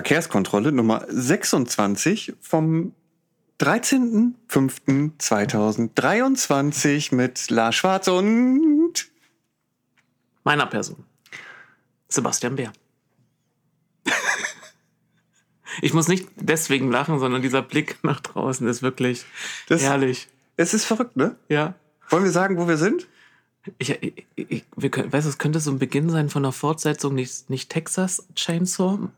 Verkehrskontrolle Nummer 26 vom 13.05.2023 mit Lars Schwarz und Meiner Person. Sebastian Bär. ich muss nicht deswegen lachen, sondern dieser Blick nach draußen ist wirklich Das- herrlich. es ist verrückt, ne? Ja. Wollen wir sagen, wo wir sind? Ich, ich, ich, wir können, weißt du, es könnte so ein Beginn sein von einer Fortsetzung, nicht, nicht Texas Chainsaw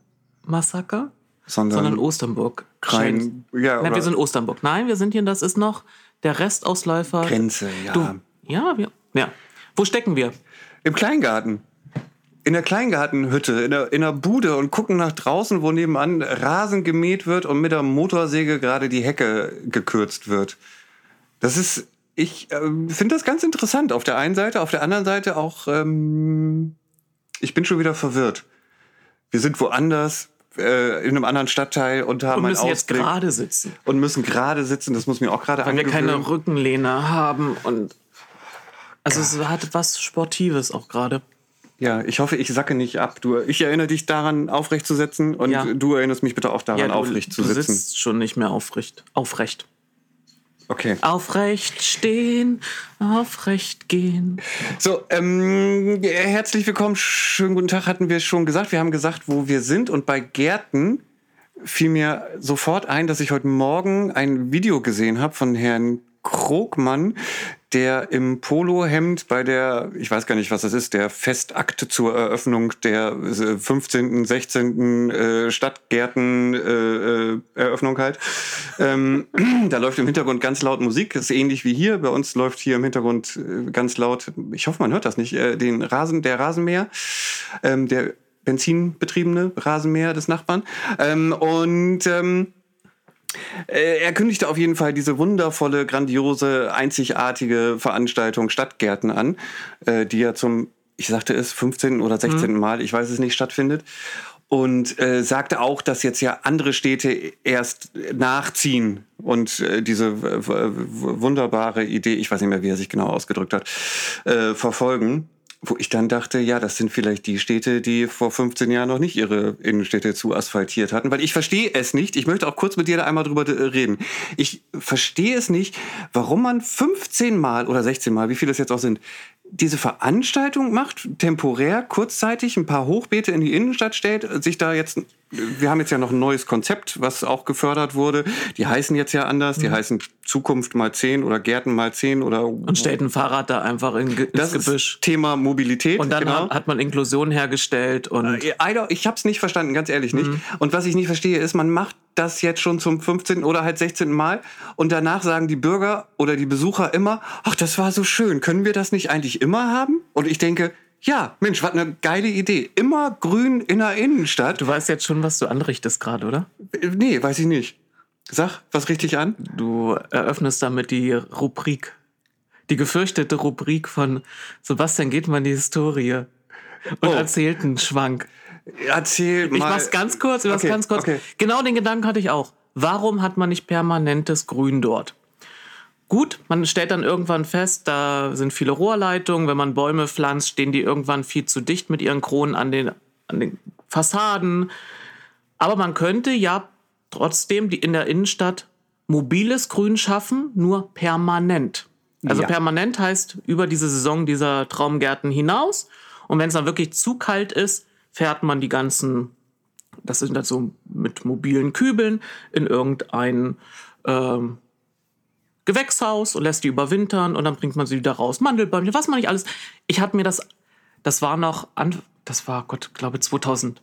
Massaker, sondern Osternburg. Rein, ja, Nein, wir sind Osternburg. Nein, wir sind hier, das ist noch der Restausläufer. Grenze, ja. Du, ja, wir, ja. Wo stecken wir? Im Kleingarten. In der Kleingartenhütte, in der, in der Bude und gucken nach draußen, wo nebenan Rasen gemäht wird und mit der Motorsäge gerade die Hecke gekürzt wird. Das ist, ich ähm, finde das ganz interessant. Auf der einen Seite, auf der anderen Seite auch, ähm, ich bin schon wieder verwirrt. Wir sind woanders, äh, in einem anderen Stadtteil und haben einen müssen jetzt Ausblick gerade sitzen, und müssen gerade sitzen. Das muss mir auch gerade weil wir angewöhnen. keine Rückenlehne haben und also es hat was Sportives auch gerade. Ja, ich hoffe, ich sacke nicht ab. Du, ich erinnere dich daran, aufrecht zu sitzen und Ja. du erinnerst mich bitte auch daran, Ja, du, aufrecht zu du sitzen. sitzt schon nicht mehr aufrecht. Aufrecht. Okay. Aufrecht stehen, aufrecht gehen. So, ähm, herzlich willkommen. Schönen guten Tag, hatten wir schon gesagt. Wir haben gesagt, wo wir sind. Und bei Gärten fiel mir sofort ein, dass ich heute Morgen ein Video gesehen habe von Herrn Krogmann, der im Polohemd bei der, ich weiß gar nicht, was das ist, der Festakte zur Eröffnung der äh, 15., 16. Äh, Stadtgärten äh, äh, Eröffnung halt. Ähm, da läuft im Hintergrund ganz laut Musik, ist ähnlich wie hier. Bei uns läuft hier im Hintergrund äh, ganz laut, ich hoffe, man hört das nicht, äh, den Rasen, der Rasenmäher, ähm, der benzinbetriebene Rasenmäher des Nachbarn. Ähm, und ähm, äh, er kündigte auf jeden Fall diese wundervolle, grandiose, einzigartige Veranstaltung Stadtgärten an, äh, die ja zum, ich sagte es, 15. oder 16. Mal, ich weiß es nicht, stattfindet. Und äh, sagte auch, dass jetzt ja andere Städte erst nachziehen und äh, diese wunderbare Idee, ich weiß nicht mehr, wie er sich genau ausgedrückt hat, äh, verfolgen. Wo ich dann dachte, ja, das sind vielleicht die Städte, die vor 15 Jahren noch nicht ihre Innenstädte zu asphaltiert hatten. Weil ich verstehe es nicht. Ich möchte auch kurz mit dir da einmal drüber äh, reden. Ich verstehe es nicht, warum man 15 Mal oder 16 Mal, wie viele es jetzt auch sind, diese Veranstaltung macht, temporär, kurzzeitig ein paar Hochbeete in die Innenstadt stellt, sich da jetzt, wir haben jetzt ja noch ein neues Konzept, was auch gefördert wurde. Die heißen jetzt ja anders, die heißen Zukunft mal 10 oder Gärten mal 10 oder Und stellt ein Fahrrad da einfach in, Ge- das ins Gebüsch. ist Thema Mobilität. Und dann genau. hat, man Inklusion hergestellt und Äh, Ich habe es nicht verstanden, ganz ehrlich nicht. Und was ich nicht verstehe, ist, man macht das jetzt schon zum 15. oder halt 16. Mal und danach sagen die Bürger oder die Besucher immer, ach, das war so schön, können wir das nicht eigentlich immer haben? Und ich denke, ja, Mensch, was eine geile Idee. Immer grün in der Innenstadt. du weißt jetzt schon, was du anrichtest gerade, oder? Nee, weiß ich nicht. Sag, was richtig an? Du eröffnest damit die Rubrik, die gefürchtete Rubrik von Sebastian geht mal in die Historie und Oh. erzählt einen Schwank. Erzähl mal. Ich mach's ganz kurz, ich mach's Okay, ganz kurz. okay. Genau den Gedanken hatte ich auch. Warum hat man nicht permanentes Grün dort? Gut, man stellt dann irgendwann fest, da sind viele Rohrleitungen. Wenn man Bäume pflanzt, stehen die irgendwann viel zu dicht mit ihren Kronen an den, an den Fassaden. Aber man könnte ja trotzdem die in der Innenstadt mobiles Grün schaffen, nur permanent. Also Ja. permanent heißt über diese Saison dieser Traumgärten hinaus. Und wenn es dann wirklich zu kalt ist, fährt man die ganzen, das sind dann so mit mobilen Kübeln, in irgendein ähm, Gewächshaus und lässt die überwintern und dann bringt man sie wieder raus. Mandelbäumchen, was man nicht alles. Ich hatte mir das, das war noch, an, das war Gott, glaube 2008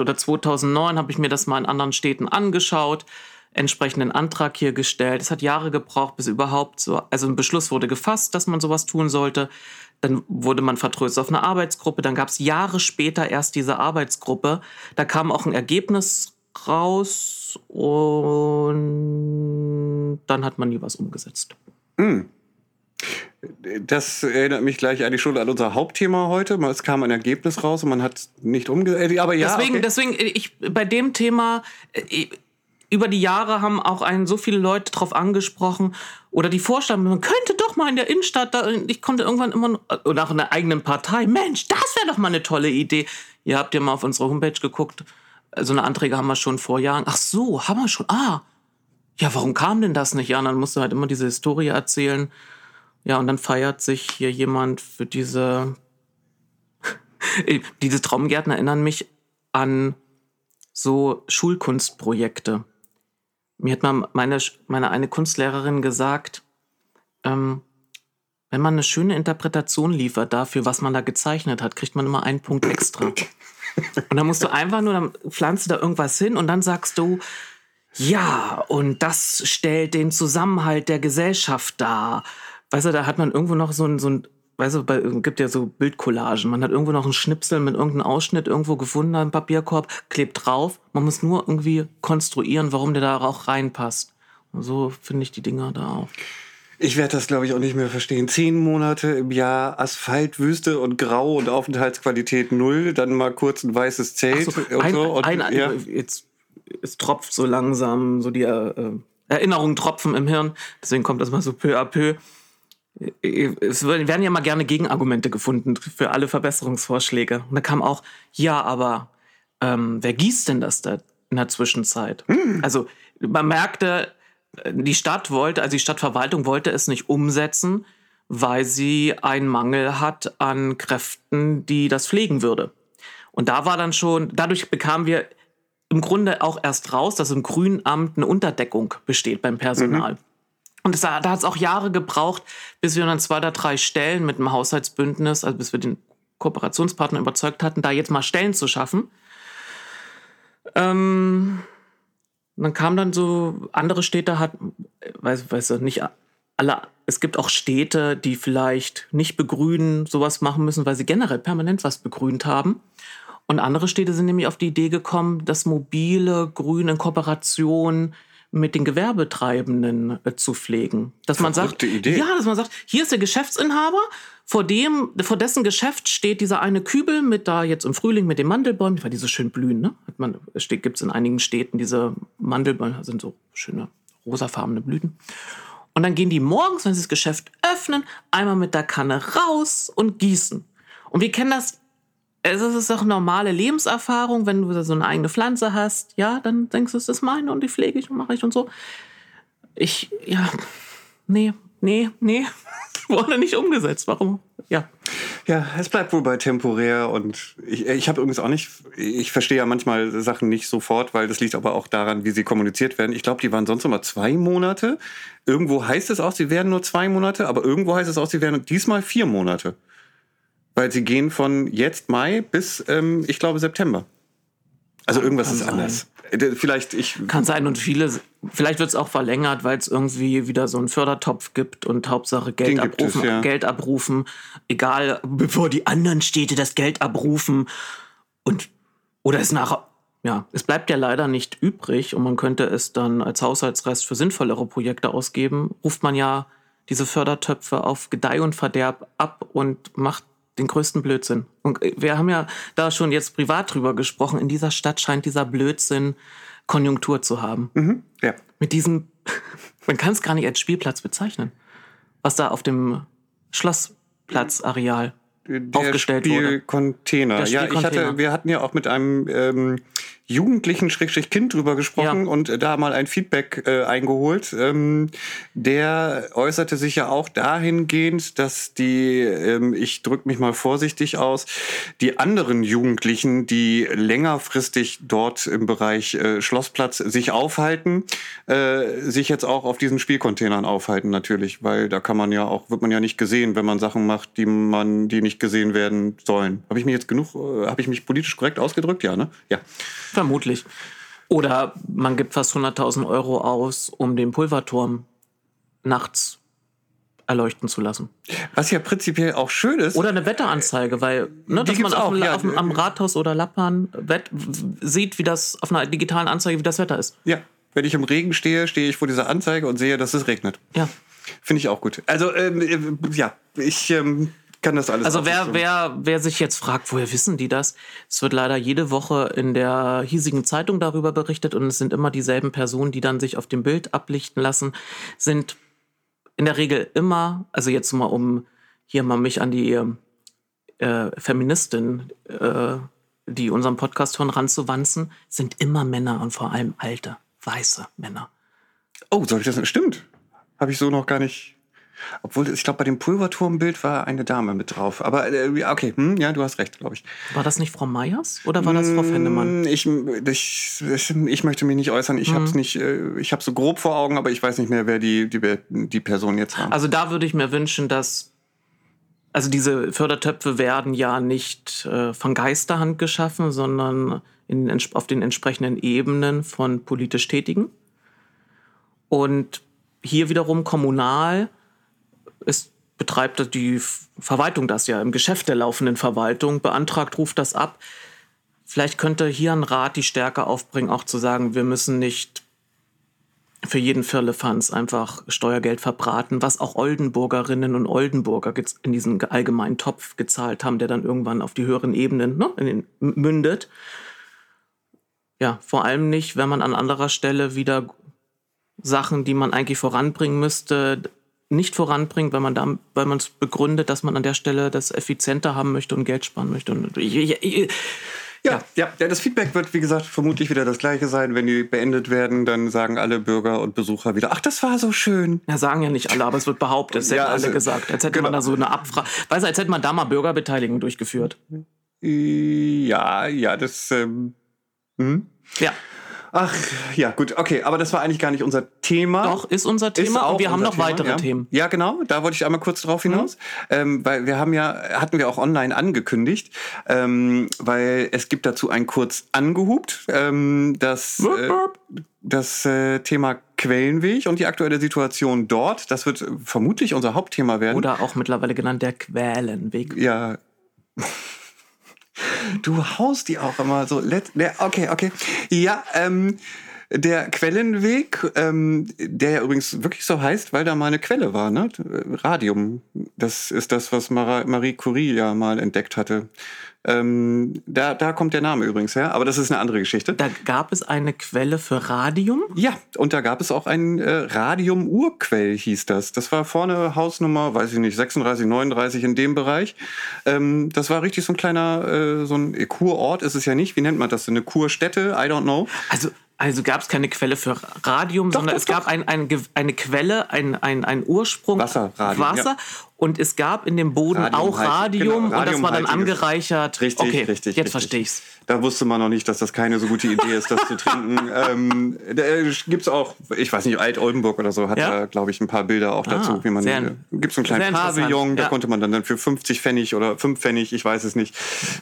oder 2009 habe ich mir das mal in anderen Städten angeschaut, entsprechenden Antrag hier gestellt. Es hat Jahre gebraucht, bis überhaupt so, also ein Beschluss wurde gefasst, dass man sowas tun sollte. Dann wurde man vertröstet auf eine Arbeitsgruppe. Dann gab es Jahre später erst diese Arbeitsgruppe. Da kam auch ein Ergebnis raus und dann hat man nie was umgesetzt. Das erinnert mich gleich eigentlich schon an unser Hauptthema heute. Es kam ein Ergebnis raus und man hat nicht umgesetzt. Aber ja, deswegen, okay. deswegen, ich bei dem Thema äh, über die Jahre haben auch einen so viele Leute drauf angesprochen oder die Vorstellung, man könnte doch mal in der Innenstadt, da, ich konnte irgendwann immer noch- oder auch in der eigenen Partei, Mensch, das wäre doch mal eine tolle Idee. Ihr habt ja mal auf unsere Homepage geguckt. So eine Anträge haben wir schon vor Jahren. Ach so, haben wir schon. Ah, ja, warum kam denn das nicht? Ja, dann musst du halt immer diese Historie erzählen. Ja, und dann feiert sich hier jemand für diese. diese Traumgärten erinnern mich an so Schulkunstprojekte. Mir hat mal meine, meine eine Kunstlehrerin gesagt, ähm, wenn man eine schöne Interpretation liefert dafür, was man da gezeichnet hat, kriegt man immer einen Punkt extra. Und dann musst du einfach nur, dann pflanzt du da irgendwas hin und dann sagst du, ja, und das stellt den Zusammenhalt der Gesellschaft dar. Weißt du, da hat man irgendwo noch so ein, so ein weißt du, bei, gibt ja so Bildcollagen. Man hat irgendwo noch einen Schnipsel mit irgendeinem Ausschnitt irgendwo gefunden, einen Papierkorb, klebt drauf. Man muss nur irgendwie konstruieren, warum der da auch reinpasst. Und so finde ich die Dinger da auch. Ich werde das, glaube ich, auch nicht mehr verstehen. Zehn Monate im Jahr Asphalt, Wüste und Grau und Aufenthaltsqualität null, dann mal kurz ein weißes Zelt so, und ein, so. Und, ein, ja. Jetzt es tropft so langsam, so die äh, Erinnerungen tropfen im Hirn. Deswegen kommt das mal so peu à peu. Es werden ja mal gerne Gegenargumente gefunden für alle Verbesserungsvorschläge. Und da kam auch, ja, aber ähm, wer gießt denn das da in der Zwischenzeit? Hm. Also man merkte, die Stadt wollte, also die Stadtverwaltung wollte es nicht umsetzen, weil sie einen Mangel hat an Kräften, die das pflegen würde. Und da war dann schon, dadurch bekamen wir im Grunde auch erst raus, dass im Grünamt eine Unterdeckung besteht beim Personal. Mhm. Und das, da hat es auch Jahre gebraucht, bis wir dann zwei oder drei Stellen mit dem Haushaltsbündnis, also bis wir den Kooperationspartner überzeugt hatten, da jetzt mal Stellen zu schaffen. Ähm, dann kam dann so, andere Städte hat, weiß, weiß nicht alle, es gibt auch Städte, die vielleicht nicht begrünen, sowas machen müssen, weil sie generell permanent was begrünt haben. Und andere Städte sind nämlich auf die Idee gekommen, das mobile Grün in Kooperation mit den Gewerbetreibenden äh, zu pflegen. Dass man sagt, Idee. ja, dass man sagt, hier ist der Geschäftsinhaber, vor dem, vor dessen Geschäft steht dieser eine Kübel mit da jetzt im Frühling mit den Mandelbäumen, weil die so schön blühen, ne? Hat man, steht, gibt's in einigen Städten diese Mandelbäume, das sind so schöne rosafarbene Blüten. Und dann gehen die morgens, wenn sie das Geschäft öffnen, einmal mit der Kanne raus und gießen. Und wir kennen das es ist doch normale Lebenserfahrung, wenn du so eine eigene Pflanze hast, ja, dann denkst du, es ist meine und die pflege ich und mache ich und so. Ich, ja, nee, nee, nee, wurde nicht umgesetzt. Warum? Ja. Ja, es bleibt wohl bei temporär und ich, ich habe übrigens auch nicht, ich verstehe ja manchmal Sachen nicht sofort, weil das liegt aber auch daran, wie sie kommuniziert werden. Ich glaube, die waren sonst immer zwei Monate. Irgendwo heißt es auch, sie werden nur zwei Monate, aber irgendwo heißt es auch, sie werden diesmal vier Monate. Weil sie gehen von jetzt Mai bis, ähm, ich glaube, September. Also irgendwas Kann ist sein. anders. Äh, vielleicht ich. Kann sein und viele, vielleicht wird es auch verlängert, weil es irgendwie wieder so einen Fördertopf gibt und Hauptsache Geld abrufen, es, ja. Geld abrufen, egal, bevor die anderen Städte das Geld abrufen. Und oder es nachher, ja, es bleibt ja leider nicht übrig und man könnte es dann als Haushaltsrest für sinnvollere Projekte ausgeben, ruft man ja diese Fördertöpfe auf Gedeih und Verderb ab und macht den größten Blödsinn. Und wir haben ja da schon jetzt privat drüber gesprochen. In dieser Stadt scheint dieser Blödsinn Konjunktur zu haben. Mhm, ja. Mit diesem, man kann es gar nicht als Spielplatz bezeichnen, was da auf dem Schlossplatzareal aufgestellt wurde. Container. Ja, ich hatte, wir hatten ja auch mit einem ähm, Jugendlichen Schrägstrich Kind drüber gesprochen ja. und da mal ein Feedback äh, eingeholt. Ähm, der äußerte sich ja auch dahingehend, dass die, ähm, ich drücke mich mal vorsichtig aus, die anderen Jugendlichen, die längerfristig dort im Bereich äh, Schlossplatz sich aufhalten, äh, sich jetzt auch auf diesen Spielcontainern aufhalten natürlich, weil da kann man ja auch, wird man ja nicht gesehen, wenn man Sachen macht, die man, die nicht gesehen werden sollen. Habe ich mich jetzt genug, äh, habe ich mich politisch korrekt ausgedrückt? Ja, ne? Ja. Vermutlich. Oder man gibt fast 100.000 Euro aus, um den Pulverturm nachts erleuchten zu lassen. Was ja prinzipiell auch schön ist. Oder eine Wetteranzeige, weil, ne, dass man auf, auch, ja. auf, am Rathaus oder Lappan sieht, wie das auf einer digitalen Anzeige, wie das Wetter ist. Ja, wenn ich im Regen stehe, stehe ich vor dieser Anzeige und sehe, dass es regnet. Ja. Finde ich auch gut. Also, ähm, äh, ja, ich ähm, kann das alles. Also wer, wer, wer sich jetzt fragt, woher wissen die das? Es wird leider jede Woche in der hiesigen Zeitung darüber berichtet und es sind immer dieselben Personen, die dann sich auf dem Bild ablichten lassen, sind in der Regel immer, also jetzt mal um hier mal mich an die äh, Feministin äh, die unseren Podcast hören, ranzuwanzen, sind immer Männer und vor allem alte, weiße Männer. Oh, soll ich das? Stimmt. Habe ich so noch gar nicht. Obwohl, ich glaube, bei dem Pulverturmbild war eine Dame mit drauf. Aber äh, okay, hm, ja, du hast recht, glaube ich. War das nicht Frau Meyers oder war das Frau Fendemann? Mm, Ich, ich, ich, möchte mich nicht äußern. Ich habe es nicht, äh, ich habe so grob vor Augen, aber ich weiß nicht mehr, wer die, die, die Person jetzt war. Also da würde ich mir wünschen, dass also diese Fördertöpfe werden ja nicht äh, von Geisterhand geschaffen, sondern in, auf den entsprechenden Ebenen von politisch Tätigen. Und hier wiederum kommunal ist, betreibt die Verwaltung das ja im Geschäft der laufenden Verwaltung, beantragt, ruft das ab. Vielleicht könnte hier ein Rat die Stärke aufbringen, auch zu sagen, wir müssen nicht für jeden Firlefanz einfach Steuergeld verbraten, was auch Oldenburgerinnen und Oldenburger in diesen allgemeinen Topf gezahlt haben, der dann irgendwann auf die höheren Ebenen ne, den, mündet. Ja, vor allem nicht, wenn man an anderer Stelle wieder Sachen, die man eigentlich voranbringen müsste, nicht voranbringt, wenn man da, weil man es begründet, dass man an der Stelle das effizienter haben möchte und Geld sparen möchte. Und ich, ich, ich, Ja, ja, ja, das Feedback wird, wie gesagt, vermutlich wieder das gleiche sein. Wenn die beendet werden, dann sagen alle Bürger und Besucher wieder, ach, das war so schön. Ja, sagen ja nicht alle, aber es wird behauptet. Es Ja, hätten alle also, gesagt. Als hätte genau. man da so eine Abfrage. Weißt du, als hätte man da mal Bürgerbeteiligung durchgeführt. Ja, ja, das. Ähm, hm? Ja, Ach, ja, gut, okay, aber das war eigentlich gar nicht unser Thema. doch, ist unser Ist Thema auch und wir haben noch Thema, weitere ja. Themen. Ja, genau. Da wollte ich einmal kurz drauf hinaus, ähm, weil wir haben ja hatten wir auch online angekündigt, ähm, weil es gibt dazu ein kurz angehupt, ähm, das äh, das äh, Thema Quellenweg und die aktuelle Situation dort. Das wird vermutlich unser Hauptthema werden. Oder auch mittlerweile genannt der Quälenweg. ja. Du haust die auch immer so. Let, okay, okay. Ja, ähm, der Quellenweg, ähm, der ja übrigens wirklich so heißt, weil da mal eine Quelle war, ne? Radium. Das ist das, was Marie Curie ja mal entdeckt hatte. Ähm, da, da kommt der Name übrigens her, aber das ist eine andere Geschichte. Da gab es eine Quelle für Radium. Ja, und da gab es auch ein äh, Radium-Urquell, hieß das. Das war vorne Hausnummer, weiß ich nicht, 36, 39 in dem Bereich. Ähm, das war richtig so ein kleiner, äh, so ein Kurort ist es ja nicht. Wie nennt man das? Eine Kurstätte? I don't know. Also, also gab es keine Quelle für Radium, sondern doch, es gab ein, ein, eine Quelle, ein, ein, Ursprung. Wasser, Radium, Wasser. ja. Und es gab in dem Boden Radium auch Radium genau, und das war dann angereichert. Richtig, okay, richtig. Jetzt verstehe ich's. Da wusste man noch nicht, dass das keine so gute Idee ist, das zu trinken. Ähm, da gibt's auch, ich weiß nicht, Alt-Oldenburg oder so hat Ja? da, glaube ich, ein paar Bilder auch dazu, Ah, wie man. sehr- Äh, gibt's so einen kleinen Pavillon, da ja. konnte man dann, dann für 50 Pfennig oder 5 Pfennig, ich weiß es nicht,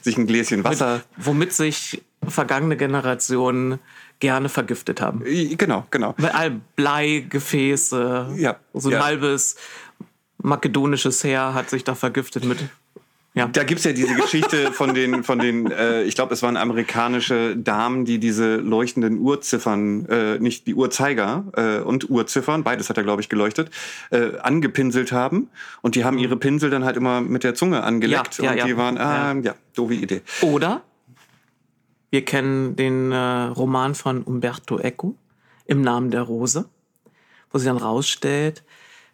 sich ein Gläschen Wasser. Womit sich vergangene Generationen gerne vergiftet haben. Genau, genau. Weil all Bleigefäße, Ja, so ein ja. halbes makedonisches Heer hat sich da vergiftet mit. Ja. Da gibt's ja diese Geschichte von den, von den äh, ich glaube, es waren amerikanische Damen, die diese leuchtenden Uhrziffern, äh, nicht die Uhrzeiger äh, und Uhrziffern, beides hat er, glaube ich, geleuchtet, äh, angepinselt haben. Und die haben ihre Pinsel dann halt immer mit der Zunge angeleckt. Ja, ja, und die ja. waren, ah, ja, doofe Idee. Oder wir kennen den äh, Roman von Umberto Eco, Im Namen der Rose, wo sie dann rausstellt,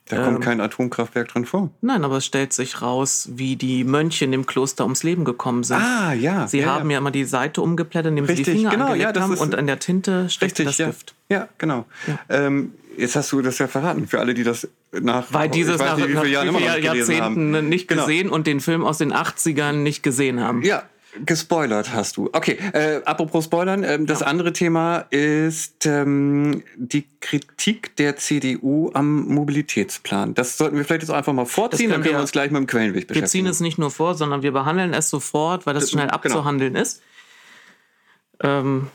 Da Ähm. kommt kein Atomkraftwerk drin vor. nein, aber es stellt sich raus, wie die Mönche in dem Kloster ums Leben gekommen sind. Ah, ja. Sie ja, haben ja. immer die Seite umgeblättert, indem sie Richtig, die Finger genau, ja, das haben ist- und an der Tinte steckte Richtig, das ja. Gift. Ja, genau. Ähm, jetzt hast du das ja verraten, für alle, die das nach, Weil dieses nach, nicht, wie nach Jahren nicht gelesen Jahrzehnten haben. nicht Genau. gesehen und den Film aus den 80ern nicht gesehen haben. Ja, gespoilert hast du. Okay, äh, apropos Spoilern, ähm, das andere Thema ist ähm, die Kritik der CDU am Mobilitätsplan. Das sollten wir vielleicht jetzt einfach mal vorziehen, dann können wir uns gleich mit dem Quellenweg Wir ziehen beschäftigen. es nicht nur vor, sondern wir behandeln es sofort, weil das Das- schnell genau. abzuhandeln ist. Ähm,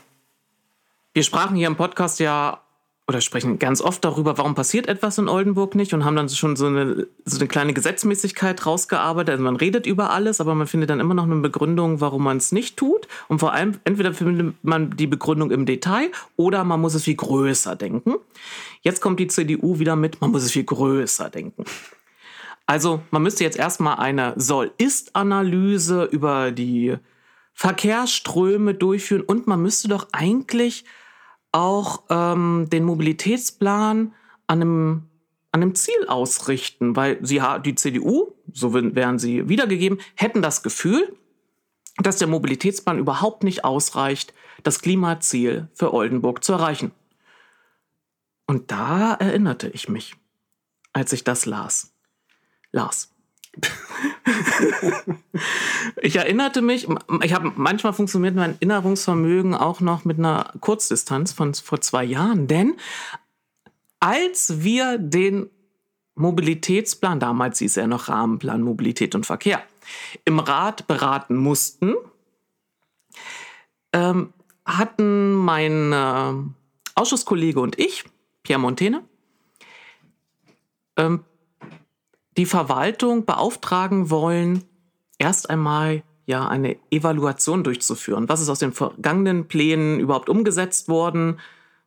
wir sprachen hier im Podcast ja oder sprechen ganz oft darüber, warum passiert etwas in Oldenburg nicht und haben dann schon so eine, so eine kleine Gesetzmäßigkeit rausgearbeitet. Also man redet über alles, aber man findet dann immer noch eine Begründung, warum man es nicht tut. Und vor allem, entweder findet man die Begründung im Detail oder man muss es viel größer denken. Jetzt kommt die CDU wieder mit, man muss es viel größer denken. Also man müsste jetzt erstmal eine Soll-Ist-Analyse über die Verkehrsströme durchführen und man müsste doch eigentlich auch ähm, den Mobilitätsplan an einem, an einem Ziel ausrichten, weil sie die CDU, so wären sie wiedergegeben, hätten das Gefühl, dass der Mobilitätsplan überhaupt nicht ausreicht, das Klimaziel für Oldenburg zu erreichen. Und da erinnerte ich mich, als ich das las. Las. ich erinnerte mich, ich habe manchmal funktioniert mein Erinnerungsvermögen auch noch mit einer Kurzdistanz von vor zwei Jahren, denn als wir den Mobilitätsplan, damals hieß er noch Rahmenplan Mobilität und Verkehr, im Rat beraten mussten, ähm, hatten mein äh, Ausschusskollege und ich, Pierre Montene, ähm, die Verwaltung beauftragen wollen, erst einmal ja eine Evaluation durchzuführen. Was ist aus den vergangenen Plänen überhaupt umgesetzt worden?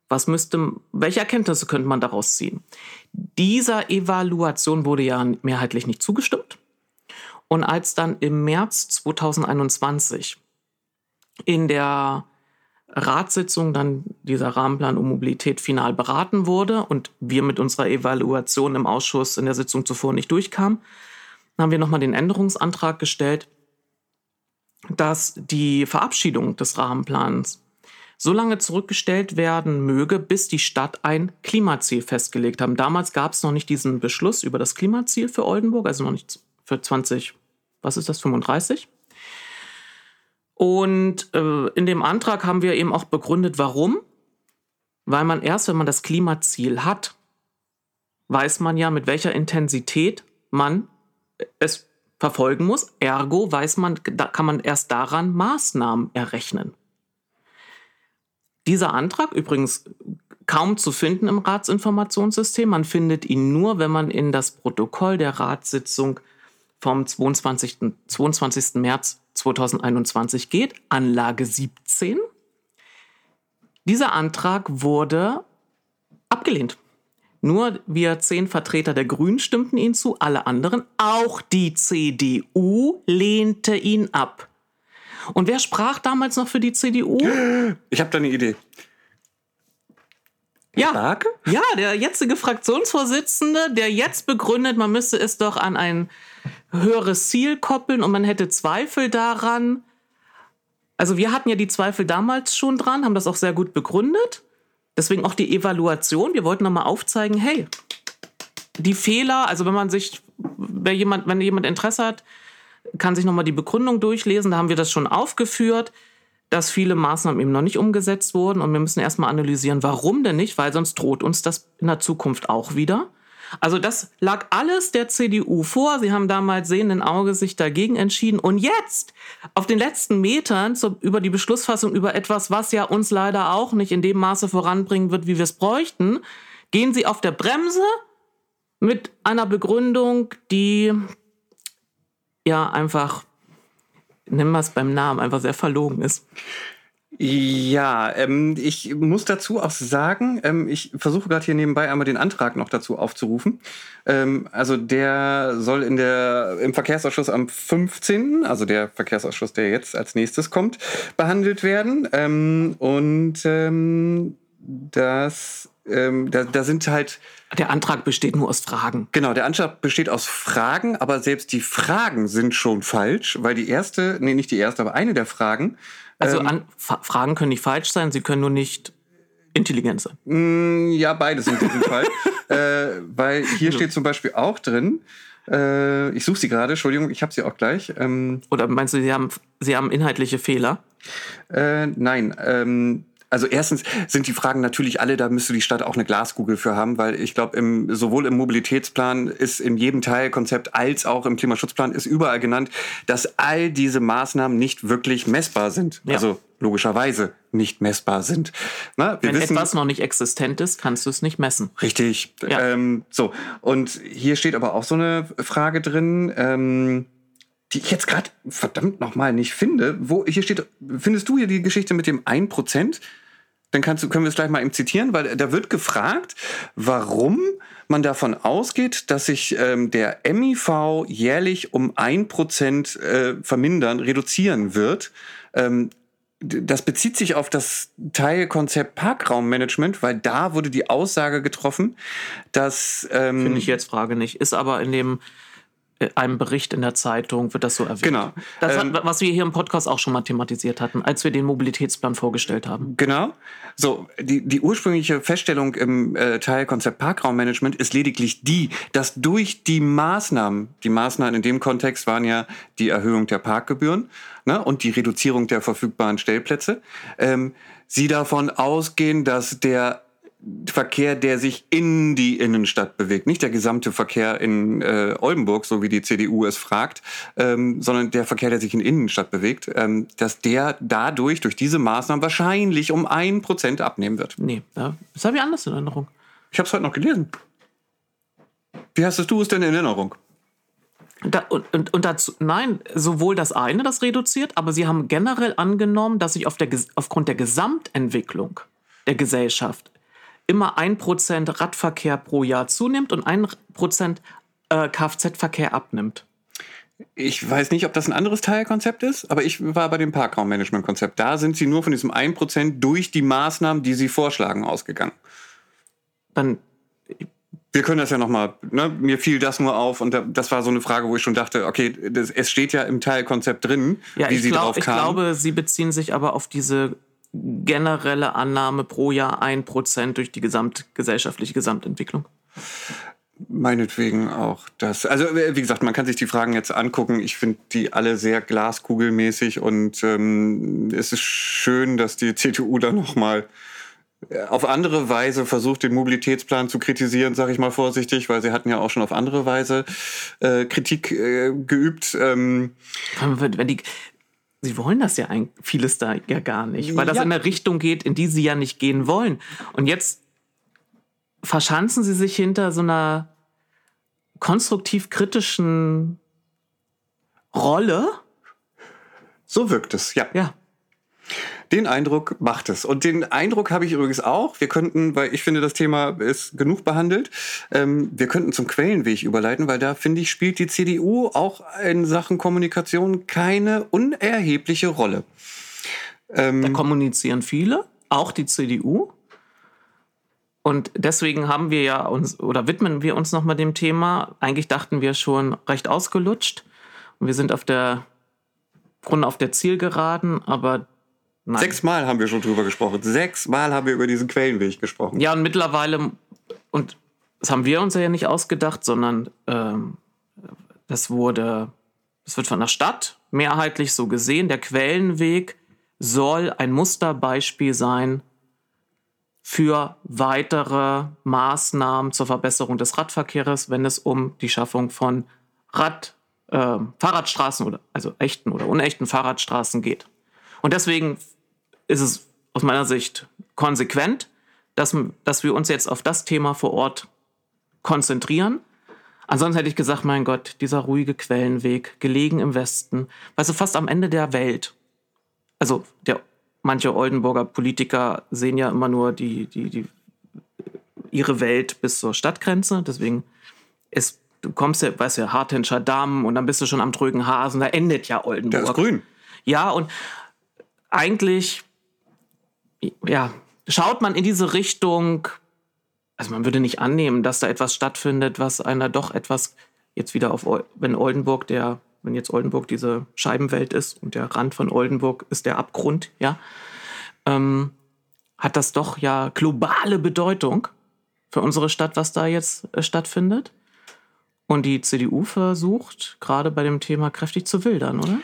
Was müsste, welche Erkenntnisse könnte man daraus ziehen? Dieser Evaluation wurde ja mehrheitlich nicht zugestimmt. Und als dann im März 2021 in der Ratssitzung dann dieser Rahmenplan um Mobilität final beraten wurde und wir mit unserer Evaluation im Ausschuss in der Sitzung zuvor nicht durchkamen, haben wir nochmal den Änderungsantrag gestellt, dass die Verabschiedung des Rahmenplans so lange zurückgestellt werden möge, bis die Stadt ein Klimaziel festgelegt haben. Damals gab es noch nicht diesen Beschluss über das Klimaziel für Oldenburg, also noch nicht für 20, was ist das, 35? Und äh, in dem Antrag haben wir eben auch begründet, warum. Weil man erst, wenn man das Klimaziel hat, weiß man ja, mit welcher Intensität man es verfolgen muss. Ergo weiß man, da kann man erst daran Maßnahmen errechnen. Dieser Antrag übrigens kaum zu finden im Ratsinformationssystem. Man findet ihn nur, wenn man in das Protokoll der Ratssitzung vom 22. 22. März 2021 geht, Anlage 17. Dieser Antrag wurde abgelehnt. Nur wir zehn Vertreter der Grünen stimmten ihn zu, alle anderen, auch die CDU lehnte ihn ab. Und wer sprach damals noch für die CDU? Ich habe da eine Idee. Ja, Starke? ja, der jetzige Fraktionsvorsitzende, der jetzt begründet, man müsse es doch an ein höheres Ziel koppeln und man hätte Zweifel daran. Also wir hatten ja die Zweifel damals schon dran, haben das auch sehr gut begründet. Deswegen auch die Evaluation. Wir wollten nochmal aufzeigen, hey, die Fehler, also wenn man sich, wenn jemand, wenn jemand Interesse hat, kann sich nochmal die Begründung durchlesen. Da haben wir das schon aufgeführt, dass viele Maßnahmen eben noch nicht umgesetzt wurden. Und wir müssen erstmal analysieren, warum denn nicht, weil sonst droht uns das in der Zukunft auch wieder. Also das lag alles der CDU vor. Sie haben damals sehenden Auge sich dagegen entschieden. Und jetzt, auf den letzten Metern zu, über die Beschlussfassung über etwas, was ja uns leider auch nicht in dem Maße voranbringen wird, wie wir es bräuchten, gehen Sie auf der Bremse mit einer Begründung, die ja einfach, nennen wir es beim Namen, einfach sehr verlogen ist. Ja, ähm, ich muss dazu auch sagen, ähm, ich versuche gerade hier nebenbei einmal den Antrag noch dazu aufzurufen. Ähm, also der soll in der, im Verkehrsausschuss am 15., also der Verkehrsausschuss, der jetzt als nächstes kommt, behandelt werden. Ähm, und ähm, das ähm, da, da sind halt. Der Antrag besteht nur aus Fragen. Genau, der Antrag besteht aus Fragen, aber selbst die Fragen sind schon falsch, weil die erste, nee, nicht die erste, aber eine der Fragen. Also ähm, an, Fragen können nicht falsch sein, sie können nur nicht intelligent sein. Mm, ja, beides in diesem Fall. äh, weil hier steht zum Beispiel auch drin, äh, ich suche sie gerade, Entschuldigung, ich habe sie auch gleich. Ähm, Oder meinst du, sie haben, sie haben inhaltliche Fehler? Äh, nein, ähm, also erstens sind die Fragen natürlich alle, da müsste die Stadt auch eine Glaskugel für haben, weil ich glaube, im, sowohl im Mobilitätsplan ist in jedem Teilkonzept als auch im Klimaschutzplan ist überall genannt, dass all diese Maßnahmen nicht wirklich messbar sind. Ja. Also logischerweise nicht messbar sind. Na, Wenn wissen, etwas noch nicht existent ist, kannst du es nicht messen. Richtig. Ja. Ähm, so, und hier steht aber auch so eine Frage drin. Ähm, die ich jetzt gerade verdammt nochmal nicht finde. Wo hier steht, findest du hier die Geschichte mit dem 1%? Dann kannst können wir es gleich mal eben zitieren, weil da wird gefragt, warum man davon ausgeht, dass sich ähm, der MIV jährlich um ein Prozent äh, vermindern, reduzieren wird. Ähm, das bezieht sich auf das Teilkonzept Parkraummanagement, weil da wurde die Aussage getroffen, dass ähm, finde ich jetzt Frage nicht, ist aber in dem einem Bericht in der Zeitung wird das so erwähnt. Genau. Das, Ähm, hat, was wir hier im Podcast auch schon mal thematisiert hatten, als wir den Mobilitätsplan vorgestellt haben. Genau. So, die, die ursprüngliche Feststellung im äh, Teilkonzept Parkraummanagement ist lediglich die, dass durch die Maßnahmen, die Maßnahmen in dem Kontext waren ja die Erhöhung der Parkgebühren ne, und die Reduzierung der verfügbaren Stellplätze, ähm, sie davon ausgehen, dass der Verkehr, der sich in die Innenstadt bewegt, nicht der gesamte Verkehr in äh, Oldenburg, so wie die CDU es fragt, ähm, sondern der Verkehr, der sich in Innenstadt bewegt, ähm, dass der dadurch, durch diese Maßnahmen wahrscheinlich um ein Prozent abnehmen wird. Nee, ja, das habe ich anders in Erinnerung. Ich habe es heute noch gelesen. Wie hast du es denn in Erinnerung? Da, und, und, und dazu, nein, sowohl das eine, das reduziert, aber sie haben generell angenommen, dass sich auf der, aufgrund der Gesamtentwicklung der Gesellschaft immer ein Prozent Radverkehr pro Jahr zunimmt und ein Prozent äh, Kfz-Verkehr abnimmt. Ich weiß nicht, ob das ein anderes Teilkonzept ist, aber ich war bei dem Parkraummanagement-Konzept. Da sind sie nur von diesem 1% durch die Maßnahmen, die sie vorschlagen, ausgegangen. Dann Wir können das ja nochmal, ne? mir fiel das nur auf und da, das war so eine Frage, wo ich schon dachte, okay, das, es steht ja im Teilkonzept drin, Ja, wie ich, sie glaub, drauf ich kamen. glaube, sie beziehen sich aber auf diese generelle Annahme pro Jahr ein Prozent durch die gesamtgesellschaftliche Gesamtentwicklung. Meinetwegen auch das. Also äh, wie gesagt, man kann sich die Fragen jetzt angucken. Ich finde die alle sehr glaskugelmäßig und ähm, es ist schön, dass die CDU da nochmal auf andere Weise versucht, den Mobilitätsplan zu kritisieren, sage ich mal vorsichtig, weil sie hatten ja auch schon auf andere Weise äh, Kritik äh, geübt. Ähm, wenn die, sie wollen das ja ein, vieles da ja gar nicht, weil das Ja. in eine Richtung geht, in die sie ja nicht gehen wollen. Und jetzt verschanzen sie sich hinter so einer konstruktiv-kritischen Rolle. so wirkt es, ja. Ja, Den Eindruck macht es. Und den Eindruck habe ich übrigens auch. Wir könnten, weil ich finde, das Thema ist genug behandelt, ähm, wir könnten zum Quellenweg überleiten, weil da, finde ich, spielt die CDU auch in Sachen Kommunikation keine unerhebliche Rolle. da kommunizieren viele, auch die CDU. Und deswegen haben wir ja uns oder widmen wir uns nochmal dem Thema. Eigentlich dachten wir schon recht ausgelutscht. Und wir sind auf der Grunde auf der Zielgeraden, aber nein. Sechsmal haben wir schon drüber gesprochen. Sechsmal haben wir über diesen Quellenweg gesprochen. Ja, und mittlerweile, und das haben wir uns ja nicht ausgedacht, sondern ähm, das wurde, das wird von der Stadt mehrheitlich so gesehen. Der Quellenweg soll ein Musterbeispiel sein für weitere Maßnahmen zur Verbesserung des Radverkehrs, wenn es um die Schaffung von Rad, äh, Fahrradstraßen oder also echten oder unechten Fahrradstraßen geht. Und deswegen ist es aus meiner Sicht konsequent, dass, dass wir uns jetzt auf das Thema vor Ort konzentrieren. Ansonsten hätte ich gesagt, mein Gott, dieser ruhige Quellenweg, gelegen im Westen, weißt du, fast am Ende der Welt. Also der, manche Oldenburger Politiker sehen ja immer nur die, die, die, ihre Welt bis zur Stadtgrenze. Deswegen ist, du kommst ja, weißt du, ja, Hartenscher Damm und dann bist du schon am Trögen Hasen, da endet ja Oldenburg. Der ist grün. Ja, und eigentlich, ja, schaut man in diese Richtung, also man würde nicht annehmen, dass da etwas stattfindet, was einer doch etwas, jetzt wieder auf, wenn Oldenburg der, wenn jetzt Oldenburg diese Scheibenwelt ist und der Rand von Oldenburg ist der Abgrund, ja, ähm, hat das doch ja globale Bedeutung für unsere Stadt, was da jetzt äh, stattfindet. Und die CDU versucht gerade bei dem Thema kräftig zu wildern, oder?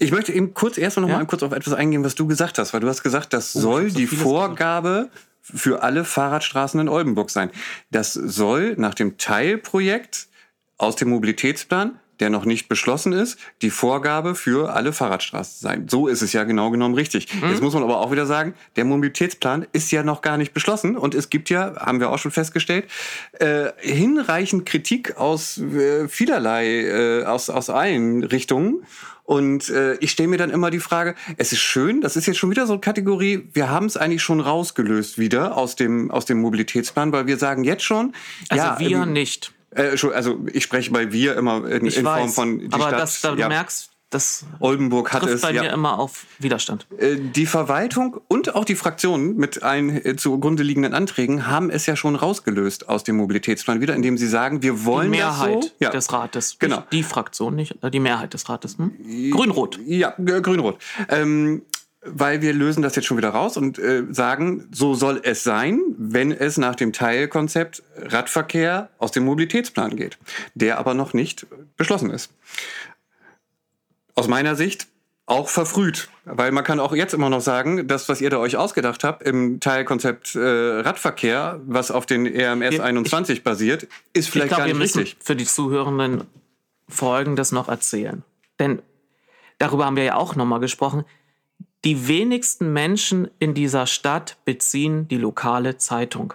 Ich möchte eben kurz erst noch Ja? mal kurz auf etwas eingehen, was du gesagt hast, weil du hast gesagt, das soll hab so die Vorgabe für alle Fahrradstraßen in Oldenburg sein. Das soll nach dem Teilprojekt aus dem Mobilitätsplan, der noch nicht beschlossen ist, die Vorgabe für alle Fahrradstraßen sein. So ist es ja genau genommen richtig. Jetzt muss man aber auch wieder sagen, der Mobilitätsplan ist ja noch gar nicht beschlossen und es gibt ja, haben wir auch schon festgestellt, äh, hinreichend Kritik aus äh, vielerlei, äh, aus, aus allen Richtungen. Und äh, ich stelle mir dann immer die Frage, es ist schön, das ist jetzt schon wieder so eine Kategorie, wir haben es eigentlich schon rausgelöst wieder aus dem, aus dem Mobilitätsplan, weil wir sagen jetzt schon, Also ja, wir ähm, nicht. Äh, also ich spreche bei wir immer in, in Form von die aber Stadt. das, da, ja. du merkst, das Oldenburg hat es. bei ja. mir immer auf Widerstand. Äh, Die Verwaltung und auch die Fraktionen mit allen äh, zugrunde liegenden Anträgen haben es ja schon rausgelöst aus dem Mobilitätsplan wieder, indem sie sagen, wir Die wollen Mehrheit das so. Ja. des Rates. Genau. Nicht die Fraktion, nicht äh, die Mehrheit des Rates. Hm? Grün-Rot. Ja, grün-rot. Ähm, weil wir lösen das jetzt schon wieder raus und äh, sagen, so soll es sein, wenn es nach dem Teilkonzept Radverkehr aus dem Mobilitätsplan geht, der aber noch nicht beschlossen ist. Aus meiner Sicht auch verfrüht, weil man kann auch jetzt immer noch sagen, das, was ihr da euch ausgedacht habt im Teilkonzept äh, Radverkehr, was auf den RMS Wir- 21 basiert, ist Ich vielleicht glaube, gar wir nicht müssen richtig. für die Zuhörenden Folgendes noch erzählen. Denn darüber haben wir ja auch nochmal gesprochen. Die wenigsten Menschen in dieser Stadt beziehen die lokale Zeitung.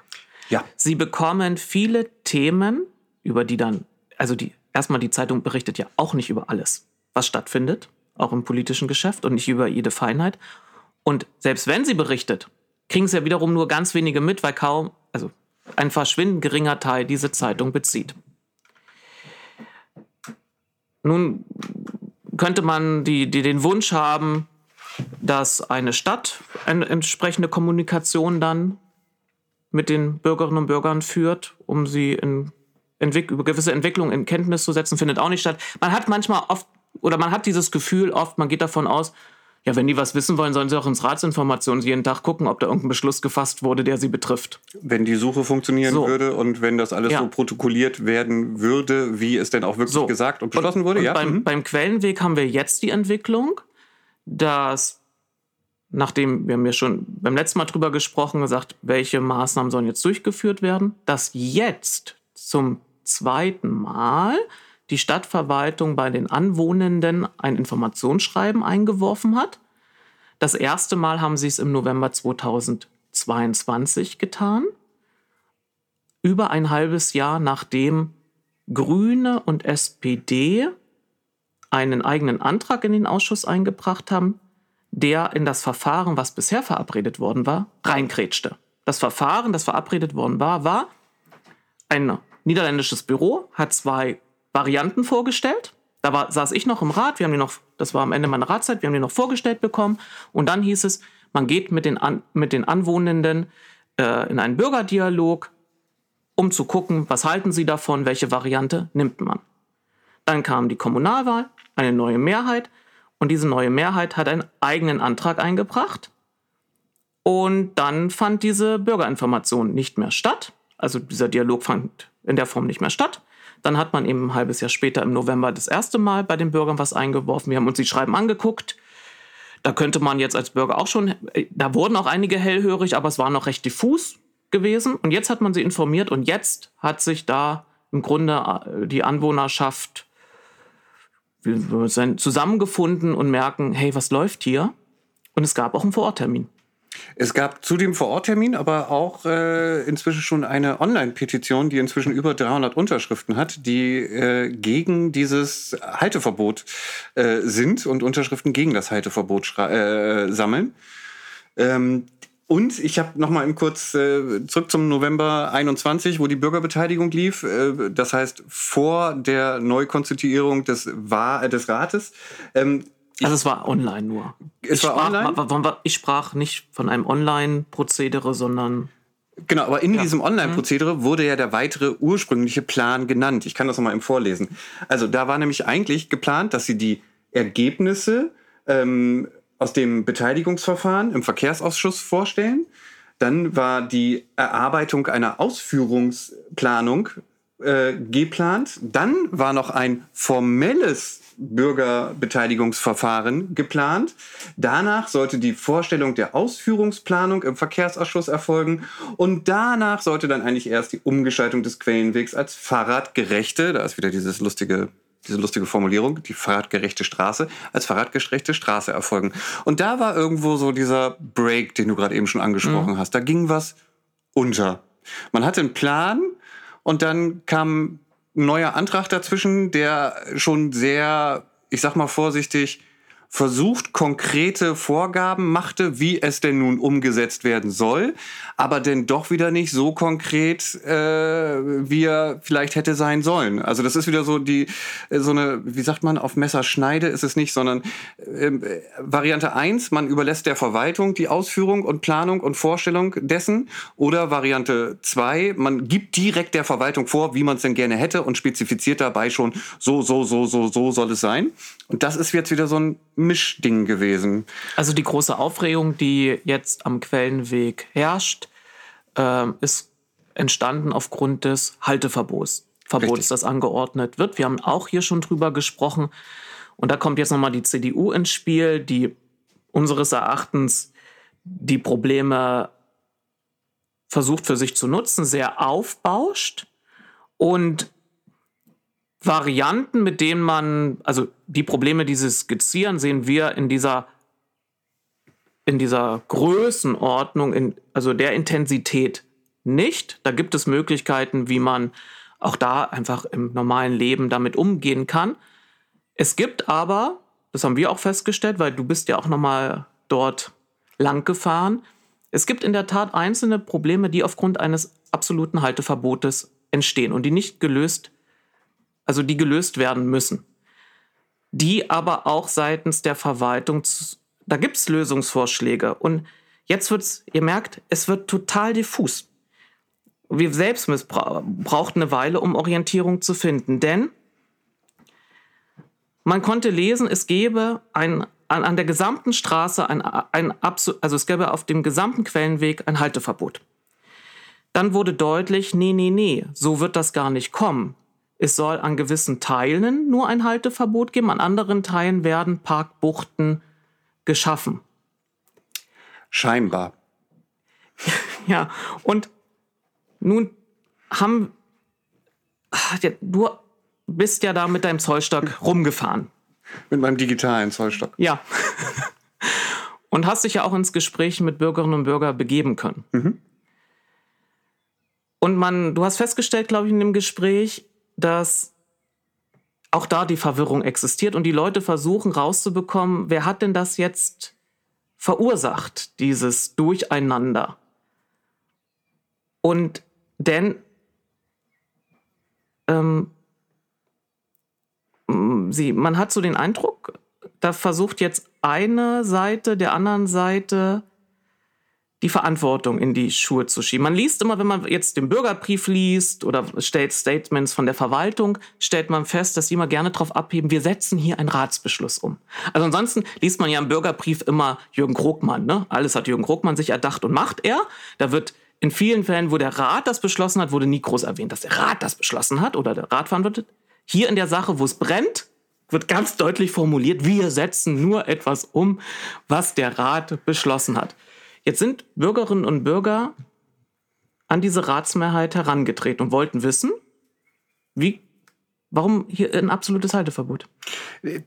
Ja, Sie bekommen viele Themen, über die dann, also die, erstmal die Zeitung berichtet ja auch nicht über alles, was stattfindet, auch im politischen Geschäft und nicht über jede Feinheit. Und selbst wenn sie berichtet, kriegen es ja wiederum nur ganz wenige mit, weil kaum, also ein verschwindend geringer Teil diese Zeitung bezieht. Nun könnte man die, die den Wunsch haben, dass eine Stadt eine entsprechende Kommunikation dann mit den Bürgerinnen und Bürgern führt, um sie in Entwick über gewisse Entwicklungen in Kenntnis zu setzen, findet auch nicht statt. Man hat manchmal oft, oder man hat dieses Gefühl oft, man geht davon aus, ja, wenn die was wissen wollen, sollen sie auch ins Ratsinformationen jeden Tag gucken, ob da irgendein Beschluss gefasst wurde, der sie betrifft. wenn die Suche funktionieren So. würde und wenn das alles Ja. so protokolliert werden würde, wie es denn auch wirklich So. gesagt und beschlossen wurde. Und ja. beim, mhm. beim Quellenweg haben wir jetzt die Entwicklung, dass nachdem wir haben ja schon beim letzten Mal drüber gesprochen, gesagt, welche Maßnahmen sollen jetzt durchgeführt werden, dass jetzt zum zweiten Mal die Stadtverwaltung bei den Anwohnenden ein Informationsschreiben eingeworfen hat. Das erste Mal haben sie es im November 2022 getan. Über ein halbes Jahr nachdem Grüne und SPD einen eigenen Antrag in den Ausschuss eingebracht haben, der in das Verfahren, was bisher verabredet worden war, reinkrätschte. Das Verfahren, das verabredet worden war, war, ein niederländisches Büro hat zwei Varianten vorgestellt. Da war, saß ich noch im Rat, wir haben die noch, das war am Ende meiner Ratszeit, wir haben die noch vorgestellt bekommen. Und dann hieß es, man geht mit den, An, mit den Anwohnenden äh, in einen Bürgerdialog, um zu gucken, was halten sie davon, welche Variante nimmt man. Dann kam die Kommunalwahl, eine neue Mehrheit und diese neue Mehrheit hat einen eigenen Antrag eingebracht. Und dann fand diese Bürgerinformation nicht mehr statt. Also dieser Dialog fand in der Form nicht mehr statt. Dann hat man eben ein halbes Jahr später im November das erste Mal bei den Bürgern was eingeworfen. Wir haben uns die Schreiben angeguckt. Da könnte man jetzt als Bürger auch schon, äh, da wurden auch einige hellhörig, aber es war noch recht diffus gewesen. Und jetzt hat man sie informiert und jetzt hat sich da im Grunde äh, die Anwohnerschaft sind zusammengefunden und merken, hey, was läuft hier? Und es gab auch einen Vororttermin. Es gab zu dem Vororttermin aber auch äh, inzwischen schon eine Online-Petition, die inzwischen über 300 Unterschriften hat, die äh, gegen dieses Halteverbot äh, sind und Unterschriften gegen das Halteverbot äh, sammeln. Ähm, und ich habe noch mal eben kurz äh, zurück zum November 21, wo die Bürgerbeteiligung lief. Äh, das heißt vor der Neukonstituierung des, Wa äh, des Rates. Ähm, Also es war online nur. Es ich, war sprach, online? ich sprach nicht von einem Online-Prozedere, sondern Genau, aber in diesem Online-Prozedere wurde ja der weitere ursprüngliche Plan genannt. Ich kann das nochmal eben vorlesen. Also da war nämlich eigentlich geplant, dass sie die Ergebnisse ähm, aus dem Beteiligungsverfahren im Verkehrsausschuss vorstellen. Dann war die Erarbeitung einer Ausführungsplanung äh, geplant. Dann war noch ein formelles Bürgerbeteiligungsverfahren geplant. Danach sollte die Vorstellung der Ausführungsplanung im Verkehrsausschuss erfolgen. Und danach sollte dann eigentlich erst die Umgestaltung des Quellenwegs als fahrradgerechte, da ist wieder dieses lustige diese lustige Formulierung, die fahrradgerechte Straße, als fahrradgerechte Straße erfolgen. Und da war irgendwo so dieser Break, den du gerade eben schon angesprochen hast. Da ging was unter. Man hatte einen Plan und dann kam ein neuer Antrag dazwischen, der schon sehr, ich sag mal vorsichtig, versucht, konkrete Vorgaben machte, wie es denn nun umgesetzt werden soll, aber denn doch wieder nicht so konkret, äh, wie er vielleicht hätte sein sollen. Also das ist wieder so die, äh, so eine, wie sagt man, auf Messerschneide ist es nicht, sondern äh, Variante eins: man überlässt der Verwaltung die Ausführung und Planung und Vorstellung dessen. Oder Variante zwei: man gibt direkt der Verwaltung vor, wie man es denn gerne hätte und spezifiziert dabei schon, so, so, so, so, so soll es sein. Und das ist jetzt wieder so ein Mischding gewesen. Also die große Aufregung, die jetzt am Quellenweg herrscht, äh, ist entstanden aufgrund des Halteverbots, Verbots, Richtig. das angeordnet wird. Wir haben auch hier schon drüber gesprochen. Und da kommt jetzt nochmal die CDU ins Spiel, die unseres Erachtens die Probleme versucht für sich zu nutzen, sehr aufbauscht und Varianten, mit denen man, also die Probleme, die sie skizzieren, sehen wir in dieser, in dieser Größenordnung, in, also der Intensität nicht. Da gibt es Möglichkeiten, wie man auch da einfach im normalen Leben damit umgehen kann. Es gibt aber, das haben wir auch festgestellt, weil du bist ja auch nochmal dort lang gefahren, es gibt in der Tat einzelne Probleme, die aufgrund eines absoluten Halteverbotes entstehen und die nicht gelöst also die gelöst werden müssen. Die aber auch seitens der Verwaltung, da gibt es Lösungsvorschläge. Und jetzt wird es, ihr merkt, es wird total diffus. Wir selbst braucht eine Weile, um Orientierung zu finden. Denn man konnte lesen, es gäbe ein, an, an der gesamten Straße ein, ein also es gäbe auf dem gesamten Quellenweg ein Halteverbot. Dann wurde deutlich, nee, nee, nee, so wird das gar nicht kommen. Es soll an gewissen Teilen nur ein Halteverbot geben, an anderen Teilen werden Parkbuchten geschaffen. Scheinbar. ja, und nun haben. Du bist ja da mit deinem Zollstock rumgefahren. Mit meinem digitalen Zollstock. Ja. und hast dich ja auch ins Gespräch mit Bürgerinnen und Bürgern begeben können. Mhm. Und man, du hast festgestellt, glaube ich, in dem Gespräch, dass auch da die Verwirrung existiert und die Leute versuchen rauszubekommen, wer hat denn das jetzt verursacht, dieses Durcheinander. Und denn ähm, sie, man hat so den Eindruck, da versucht jetzt eine Seite der anderen Seite die Verantwortung in die Schuhe zu schieben. Man liest immer, wenn man jetzt den Bürgerbrief liest oder stellt Statements von der Verwaltung, stellt man fest, dass sie immer gerne darauf abheben, wir setzen hier einen Ratsbeschluss um. Also ansonsten liest man ja im Bürgerbrief immer Jürgen Krogmann. Ne? Alles hat Jürgen Krogmann sich erdacht und macht er. Da wird in vielen Fällen, wo der Rat das beschlossen hat, wurde nie groß erwähnt, dass der Rat das beschlossen hat oder der Rat verantwortet. Hier in der Sache, wo es brennt, wird ganz deutlich formuliert, wir setzen nur etwas um, was der Rat beschlossen hat. Jetzt sind Bürgerinnen und Bürger an diese Ratsmehrheit herangetreten und wollten wissen, wie, warum hier ein absolutes Halteverbot?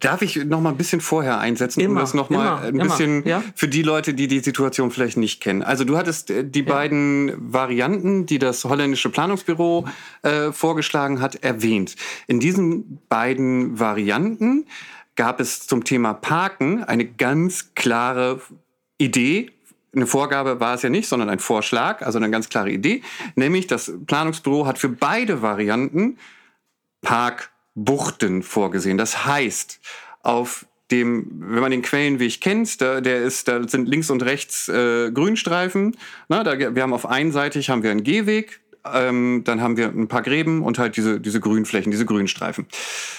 Darf ich noch mal ein bisschen vorher einsetzen, immer, um das noch mal ein immer, bisschen ja? für die Leute, die die Situation vielleicht nicht kennen. Also du hattest äh, die ja. beiden Varianten, die das holländische Planungsbüro äh, vorgeschlagen hat, erwähnt. In diesen beiden Varianten gab es zum Thema Parken eine ganz klare Idee eine Vorgabe war es ja nicht, sondern ein Vorschlag, also eine ganz klare Idee, nämlich das Planungsbüro hat für beide Varianten Parkbuchten vorgesehen. Das heißt, auf dem, wenn man den Quellenweg kennt, da, der ist, da sind links und rechts äh, Grünstreifen. Na, da, wir haben auf einseitig haben wir einen Gehweg, ähm, dann haben wir ein paar Gräben und halt diese, diese Grünflächen, diese Grünstreifen.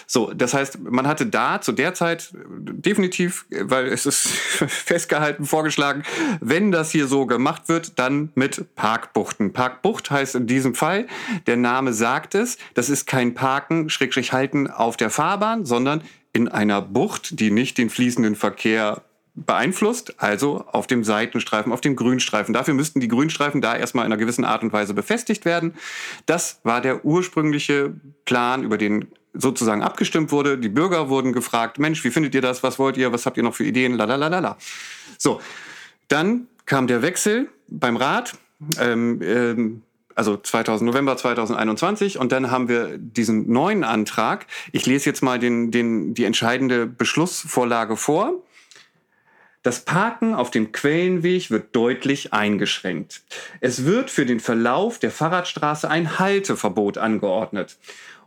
So, das heißt, man hatte da zu der Zeit definitiv, weil es ist festgehalten, vorgeschlagen, wenn das hier so gemacht wird, dann mit Parkbuchten. Parkbucht heißt in diesem Fall, der Name sagt es, das ist kein Parken, Schrägstrich halten auf der Fahrbahn, sondern in einer Bucht, die nicht den fließenden Verkehr beeinflusst, also auf dem Seitenstreifen, auf dem Grünstreifen. Dafür müssten die Grünstreifen da erstmal in einer gewissen Art und Weise befestigt werden. Das war der ursprüngliche Plan, über den sozusagen abgestimmt wurde. Die Bürger wurden gefragt, Mensch, wie findet ihr das? Was wollt ihr? Was habt ihr noch für Ideen? Lalalala. So, dann kam der Wechsel beim Rat. Ähm, ähm, also 2000, November 2021 und dann haben wir diesen neuen Antrag. Ich lese jetzt mal den, den, die entscheidende Beschlussvorlage vor. Das Parken auf dem Quellenweg wird deutlich eingeschränkt. Es wird für den Verlauf der Fahrradstraße ein Halteverbot angeordnet.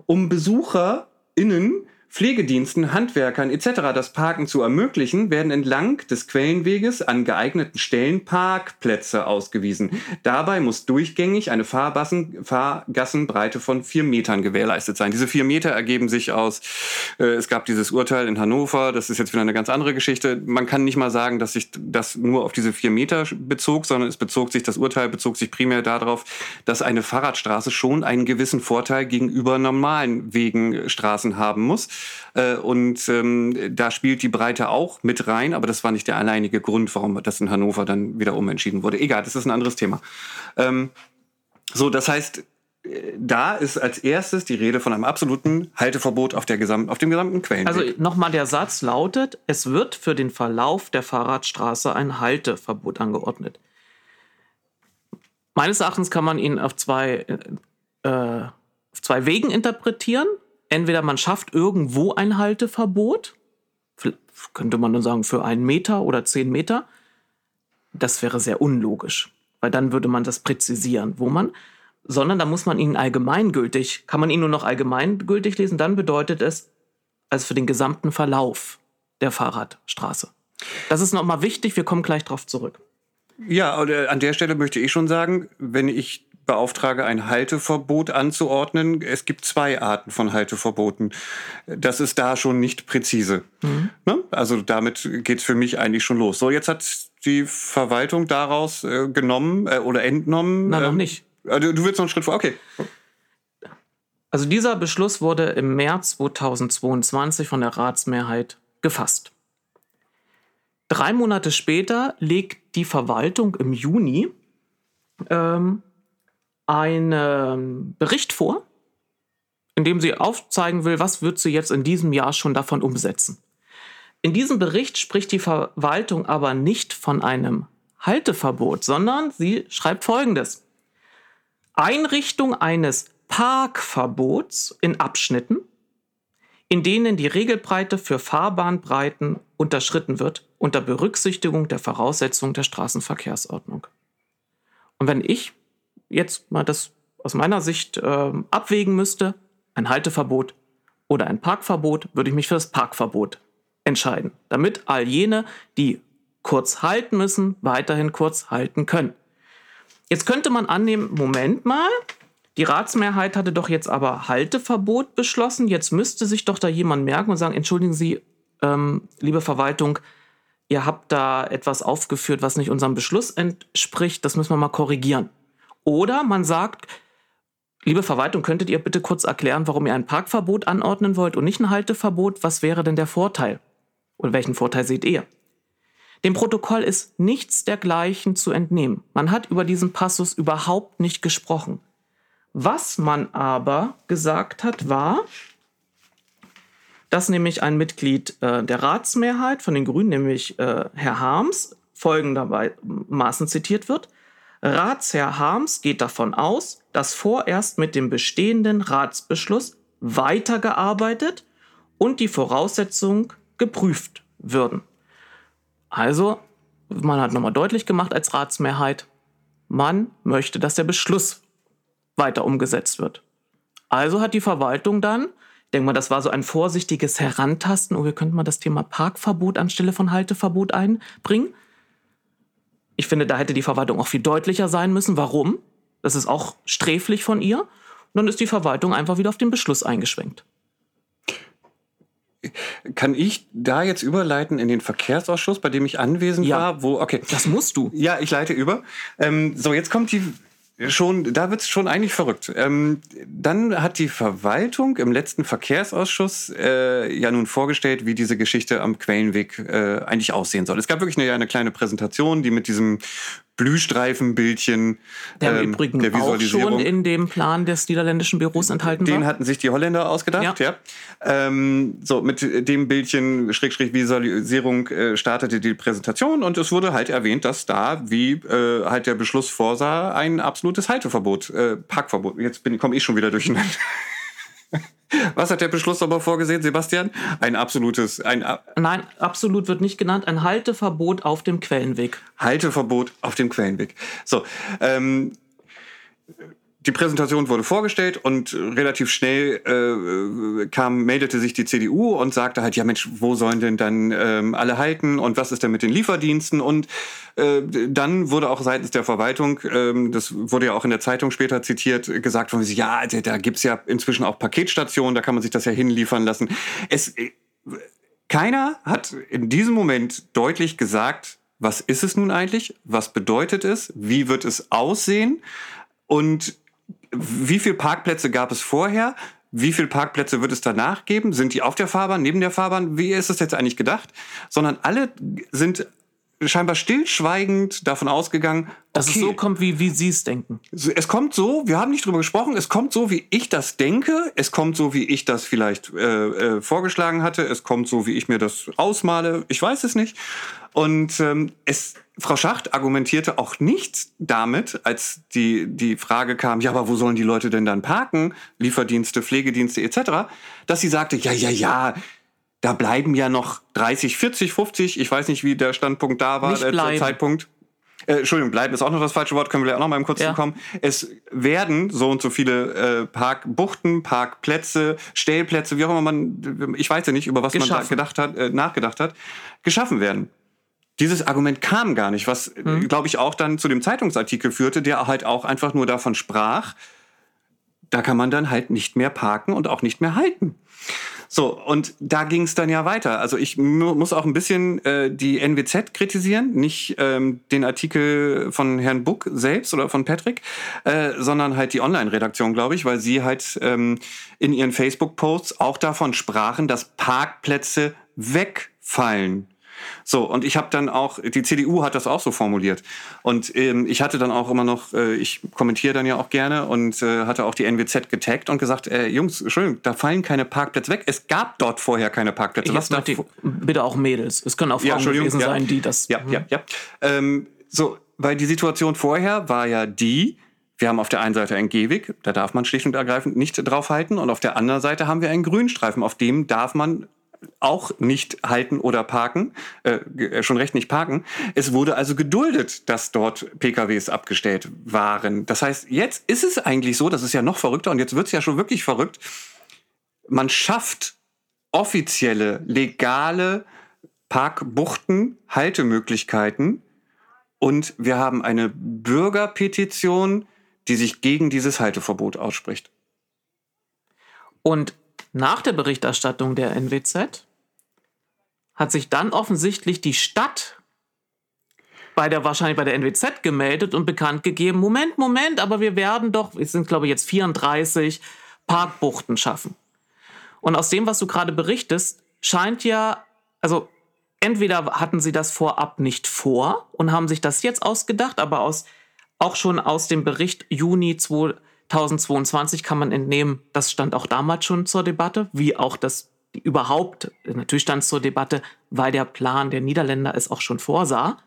Um BesucherInnen Pflegediensten, Handwerkern etc. das Parken zu ermöglichen, werden entlang des Quellenweges an geeigneten Stellen Parkplätze ausgewiesen. Dabei muss durchgängig eine Fahrbassen, Fahrgassenbreite von vier Metern gewährleistet sein. Diese vier Meter ergeben sich aus, äh, es gab dieses Urteil in Hannover, das ist jetzt wieder eine ganz andere Geschichte. Man kann nicht mal sagen, dass sich das nur auf diese vier Meter bezog, sondern es bezog sich, das Urteil bezog sich primär darauf, dass eine Fahrradstraße schon einen gewissen Vorteil gegenüber normalen Wegen, Straßen haben muss. Äh, und ähm, da spielt die Breite auch mit rein, aber das war nicht der alleinige Grund, warum das in Hannover dann wieder umentschieden wurde. Egal, das ist ein anderes Thema. Ähm, so, das heißt, äh, da ist als erstes die Rede von einem absoluten Halteverbot auf, der gesamten, auf dem gesamten Quellenweg. Also nochmal der Satz lautet, es wird für den Verlauf der Fahrradstraße ein Halteverbot angeordnet. Meines Erachtens kann man ihn auf zwei, äh, auf zwei Wegen interpretieren entweder man schafft irgendwo ein Halteverbot, könnte man dann sagen für einen Meter oder zehn Meter. Das wäre sehr unlogisch, weil dann würde man das präzisieren, wo man, sondern da muss man ihn allgemeingültig, kann man ihn nur noch allgemeingültig lesen, dann bedeutet es, also für den gesamten Verlauf der Fahrradstraße. Das ist nochmal wichtig, wir kommen gleich darauf zurück. Ja, an der Stelle möchte ich schon sagen, wenn ich beauftrage, ein Halteverbot anzuordnen. Es gibt zwei Arten von Halteverboten. Das ist da schon nicht präzise. Mhm. Ne? Also damit geht es für mich eigentlich schon los. So, jetzt hat die Verwaltung daraus äh, genommen äh, oder entnommen. Nein, noch ähm, nicht. Äh, du willst noch einen Schritt vor? Okay. Also dieser Beschluss wurde im März 2022 von der Ratsmehrheit gefasst. Drei Monate später legt die Verwaltung im Juni ähm, einen Bericht vor, in dem sie aufzeigen will, was wird sie jetzt in diesem Jahr schon davon umsetzen. In diesem Bericht spricht die Verwaltung aber nicht von einem Halteverbot, sondern sie schreibt Folgendes. Einrichtung eines Parkverbots in Abschnitten, in denen die Regelbreite für Fahrbahnbreiten unterschritten wird, unter Berücksichtigung der Voraussetzungen der Straßenverkehrsordnung. Und wenn ich jetzt mal das aus meiner Sicht äh, abwägen müsste, ein Halteverbot oder ein Parkverbot, würde ich mich für das Parkverbot entscheiden, damit all jene, die kurz halten müssen, weiterhin kurz halten können. Jetzt könnte man annehmen, Moment mal, die Ratsmehrheit hatte doch jetzt aber Halteverbot beschlossen. Jetzt müsste sich doch da jemand merken und sagen, entschuldigen Sie, ähm, liebe Verwaltung, ihr habt da etwas aufgeführt, was nicht unserem Beschluss entspricht. Das müssen wir mal korrigieren. Oder man sagt, liebe Verwaltung, könntet ihr bitte kurz erklären, warum ihr ein Parkverbot anordnen wollt und nicht ein Halteverbot? Was wäre denn der Vorteil? Und welchen Vorteil seht ihr? Dem Protokoll ist nichts dergleichen zu entnehmen. Man hat über diesen Passus überhaupt nicht gesprochen. Was man aber gesagt hat, war, dass nämlich ein Mitglied äh, der Ratsmehrheit von den Grünen, nämlich äh, Herr Harms, folgendermaßen zitiert wird. Ratsherr Harms geht davon aus, dass vorerst mit dem bestehenden Ratsbeschluss weitergearbeitet und die Voraussetzungen geprüft würden. Also, man hat nochmal deutlich gemacht als Ratsmehrheit, man möchte, dass der Beschluss weiter umgesetzt wird. Also hat die Verwaltung dann, ich denke mal, das war so ein vorsichtiges Herantasten, oh, wir könnten mal das Thema Parkverbot anstelle von Halteverbot einbringen. Ich finde, da hätte die Verwaltung auch viel deutlicher sein müssen. Warum? Das ist auch sträflich von ihr. Und dann ist die Verwaltung einfach wieder auf den Beschluss eingeschwenkt. Kann ich da jetzt überleiten in den Verkehrsausschuss, bei dem ich anwesend ja. war? Wo, okay. Das musst du. Ja, ich leite über. Ähm, so, jetzt kommt die schon, da wird's schon eigentlich verrückt. Ähm, dann hat die Verwaltung im letzten Verkehrsausschuss äh, ja nun vorgestellt, wie diese Geschichte am Quellenweg äh, eigentlich aussehen soll. Es gab wirklich eine, eine kleine Präsentation, die mit diesem Blühstreifenbildchen der ähm, im Übrigen der auch schon in dem Plan des niederländischen Büros enthalten Den war. Den hatten sich die Holländer ausgedacht, ja. ja. Ähm, so, mit dem Bildchen Schrägstrich Visualisierung äh, startete die Präsentation und es wurde halt erwähnt, dass da, wie äh, halt der Beschluss vorsah, ein absolutes Halteverbot, äh, Parkverbot. Jetzt komme ich schon wieder durcheinander. Was hat der Beschluss aber vorgesehen, Sebastian? Ein absolutes, ein Nein, absolut wird nicht genannt. Ein Halteverbot auf dem Quellenweg. Halteverbot auf dem Quellenweg. So, ähm, die Präsentation wurde vorgestellt und relativ schnell äh, kam, meldete sich die CDU und sagte halt, ja Mensch, wo sollen denn dann ähm, alle halten und was ist denn mit den Lieferdiensten? Und äh, dann wurde auch seitens der Verwaltung, ähm, das wurde ja auch in der Zeitung später zitiert, gesagt von ja, da gibt's ja inzwischen auch Paketstationen, da kann man sich das ja hinliefern lassen. Es, äh, keiner hat in diesem Moment deutlich gesagt, was ist es nun eigentlich? Was bedeutet es? Wie wird es aussehen? Und wie viele Parkplätze gab es vorher? Wie viele Parkplätze wird es danach geben? Sind die auf der Fahrbahn, neben der Fahrbahn? Wie ist es jetzt eigentlich gedacht? Sondern alle sind scheinbar stillschweigend davon ausgegangen, dass okay, es so kommt, wie, wie Sie es denken. Es kommt so, wir haben nicht drüber gesprochen, es kommt so, wie ich das denke, es kommt so, wie ich das vielleicht äh, äh, vorgeschlagen hatte, es kommt so, wie ich mir das ausmale, ich weiß es nicht. Und ähm, es, Frau Schacht argumentierte auch nicht damit, als die, die Frage kam, ja, aber wo sollen die Leute denn dann parken? Lieferdienste, Pflegedienste etc., dass sie sagte, ja, ja, ja, da bleiben ja noch 30, 40, 50, ich weiß nicht, wie der Standpunkt da war, der Zeitpunkt. Äh, Entschuldigung, bleiben ist auch noch das falsche Wort, können wir auch noch mal kurz ja. kommen. Es werden so und so viele äh, Parkbuchten, Parkplätze, Stellplätze, wie auch immer man, ich weiß ja nicht, über was geschaffen. man da gedacht hat, äh, nachgedacht hat, geschaffen werden. Dieses Argument kam gar nicht, was, hm. glaube ich, auch dann zu dem Zeitungsartikel führte, der halt auch einfach nur davon sprach, da kann man dann halt nicht mehr parken und auch nicht mehr halten. So, und da ging es dann ja weiter. Also ich muss auch ein bisschen äh, die NWZ kritisieren, nicht ähm, den Artikel von Herrn Buck selbst oder von Patrick, äh, sondern halt die Online-Redaktion, glaube ich, weil sie halt ähm, in ihren Facebook-Posts auch davon sprachen, dass Parkplätze wegfallen so, und ich habe dann auch, die CDU hat das auch so formuliert. Und ähm, ich hatte dann auch immer noch, äh, ich kommentiere dann ja auch gerne und äh, hatte auch die NWZ getaggt und gesagt, äh, Jungs, Entschuldigung, da fallen keine Parkplätze weg. Es gab dort vorher keine Parkplätze. Was da bitte auch Mädels. Es können auch Frauen ja, gewesen ja. sein, die das. Ja, ja, ja. Ähm, so, weil die Situation vorher war ja die, wir haben auf der einen Seite einen Gehweg, da darf man schlicht und ergreifend nicht draufhalten. Und auf der anderen Seite haben wir einen Grünstreifen, auf dem darf man auch nicht halten oder parken, äh, äh, schon recht nicht parken. Es wurde also geduldet, dass dort PKWs abgestellt waren. Das heißt, jetzt ist es eigentlich so, das ist ja noch verrückter und jetzt wird es ja schon wirklich verrückt. Man schafft offizielle, legale Parkbuchten, Haltemöglichkeiten und wir haben eine Bürgerpetition, die sich gegen dieses Halteverbot ausspricht. Und nach der Berichterstattung der NWZ hat sich dann offensichtlich die Stadt bei der wahrscheinlich bei der NWZ gemeldet und bekannt gegeben, Moment, Moment, aber wir werden doch, es sind glaube ich jetzt 34 Parkbuchten schaffen. Und aus dem, was du gerade berichtest, scheint ja, also entweder hatten sie das vorab nicht vor und haben sich das jetzt ausgedacht, aber aus, auch schon aus dem Bericht Juni 2020 2022 kann man entnehmen, das stand auch damals schon zur Debatte, wie auch das überhaupt, natürlich stand es zur Debatte, weil der Plan der Niederländer es auch schon vorsah.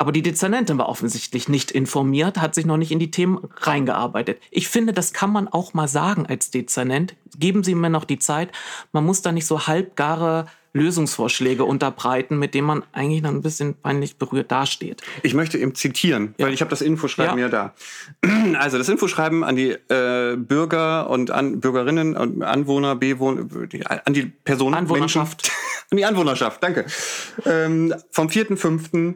Aber die Dezernentin war offensichtlich nicht informiert, hat sich noch nicht in die Themen reingearbeitet. Ich finde, das kann man auch mal sagen als Dezernent. Geben Sie mir noch die Zeit. Man muss da nicht so halbgare Lösungsvorschläge unterbreiten, mit denen man eigentlich noch ein bisschen peinlich berührt dasteht. Ich möchte eben zitieren, ja. weil ich habe das Infoschreiben ja. ja da. Also das Infoschreiben an die äh, Bürger und an Bürgerinnen und Anwohner, Bewohner, an die Personen, Anwohnerschaft. Menschen, an die Anwohnerschaft, danke. Ähm, vom 4.5.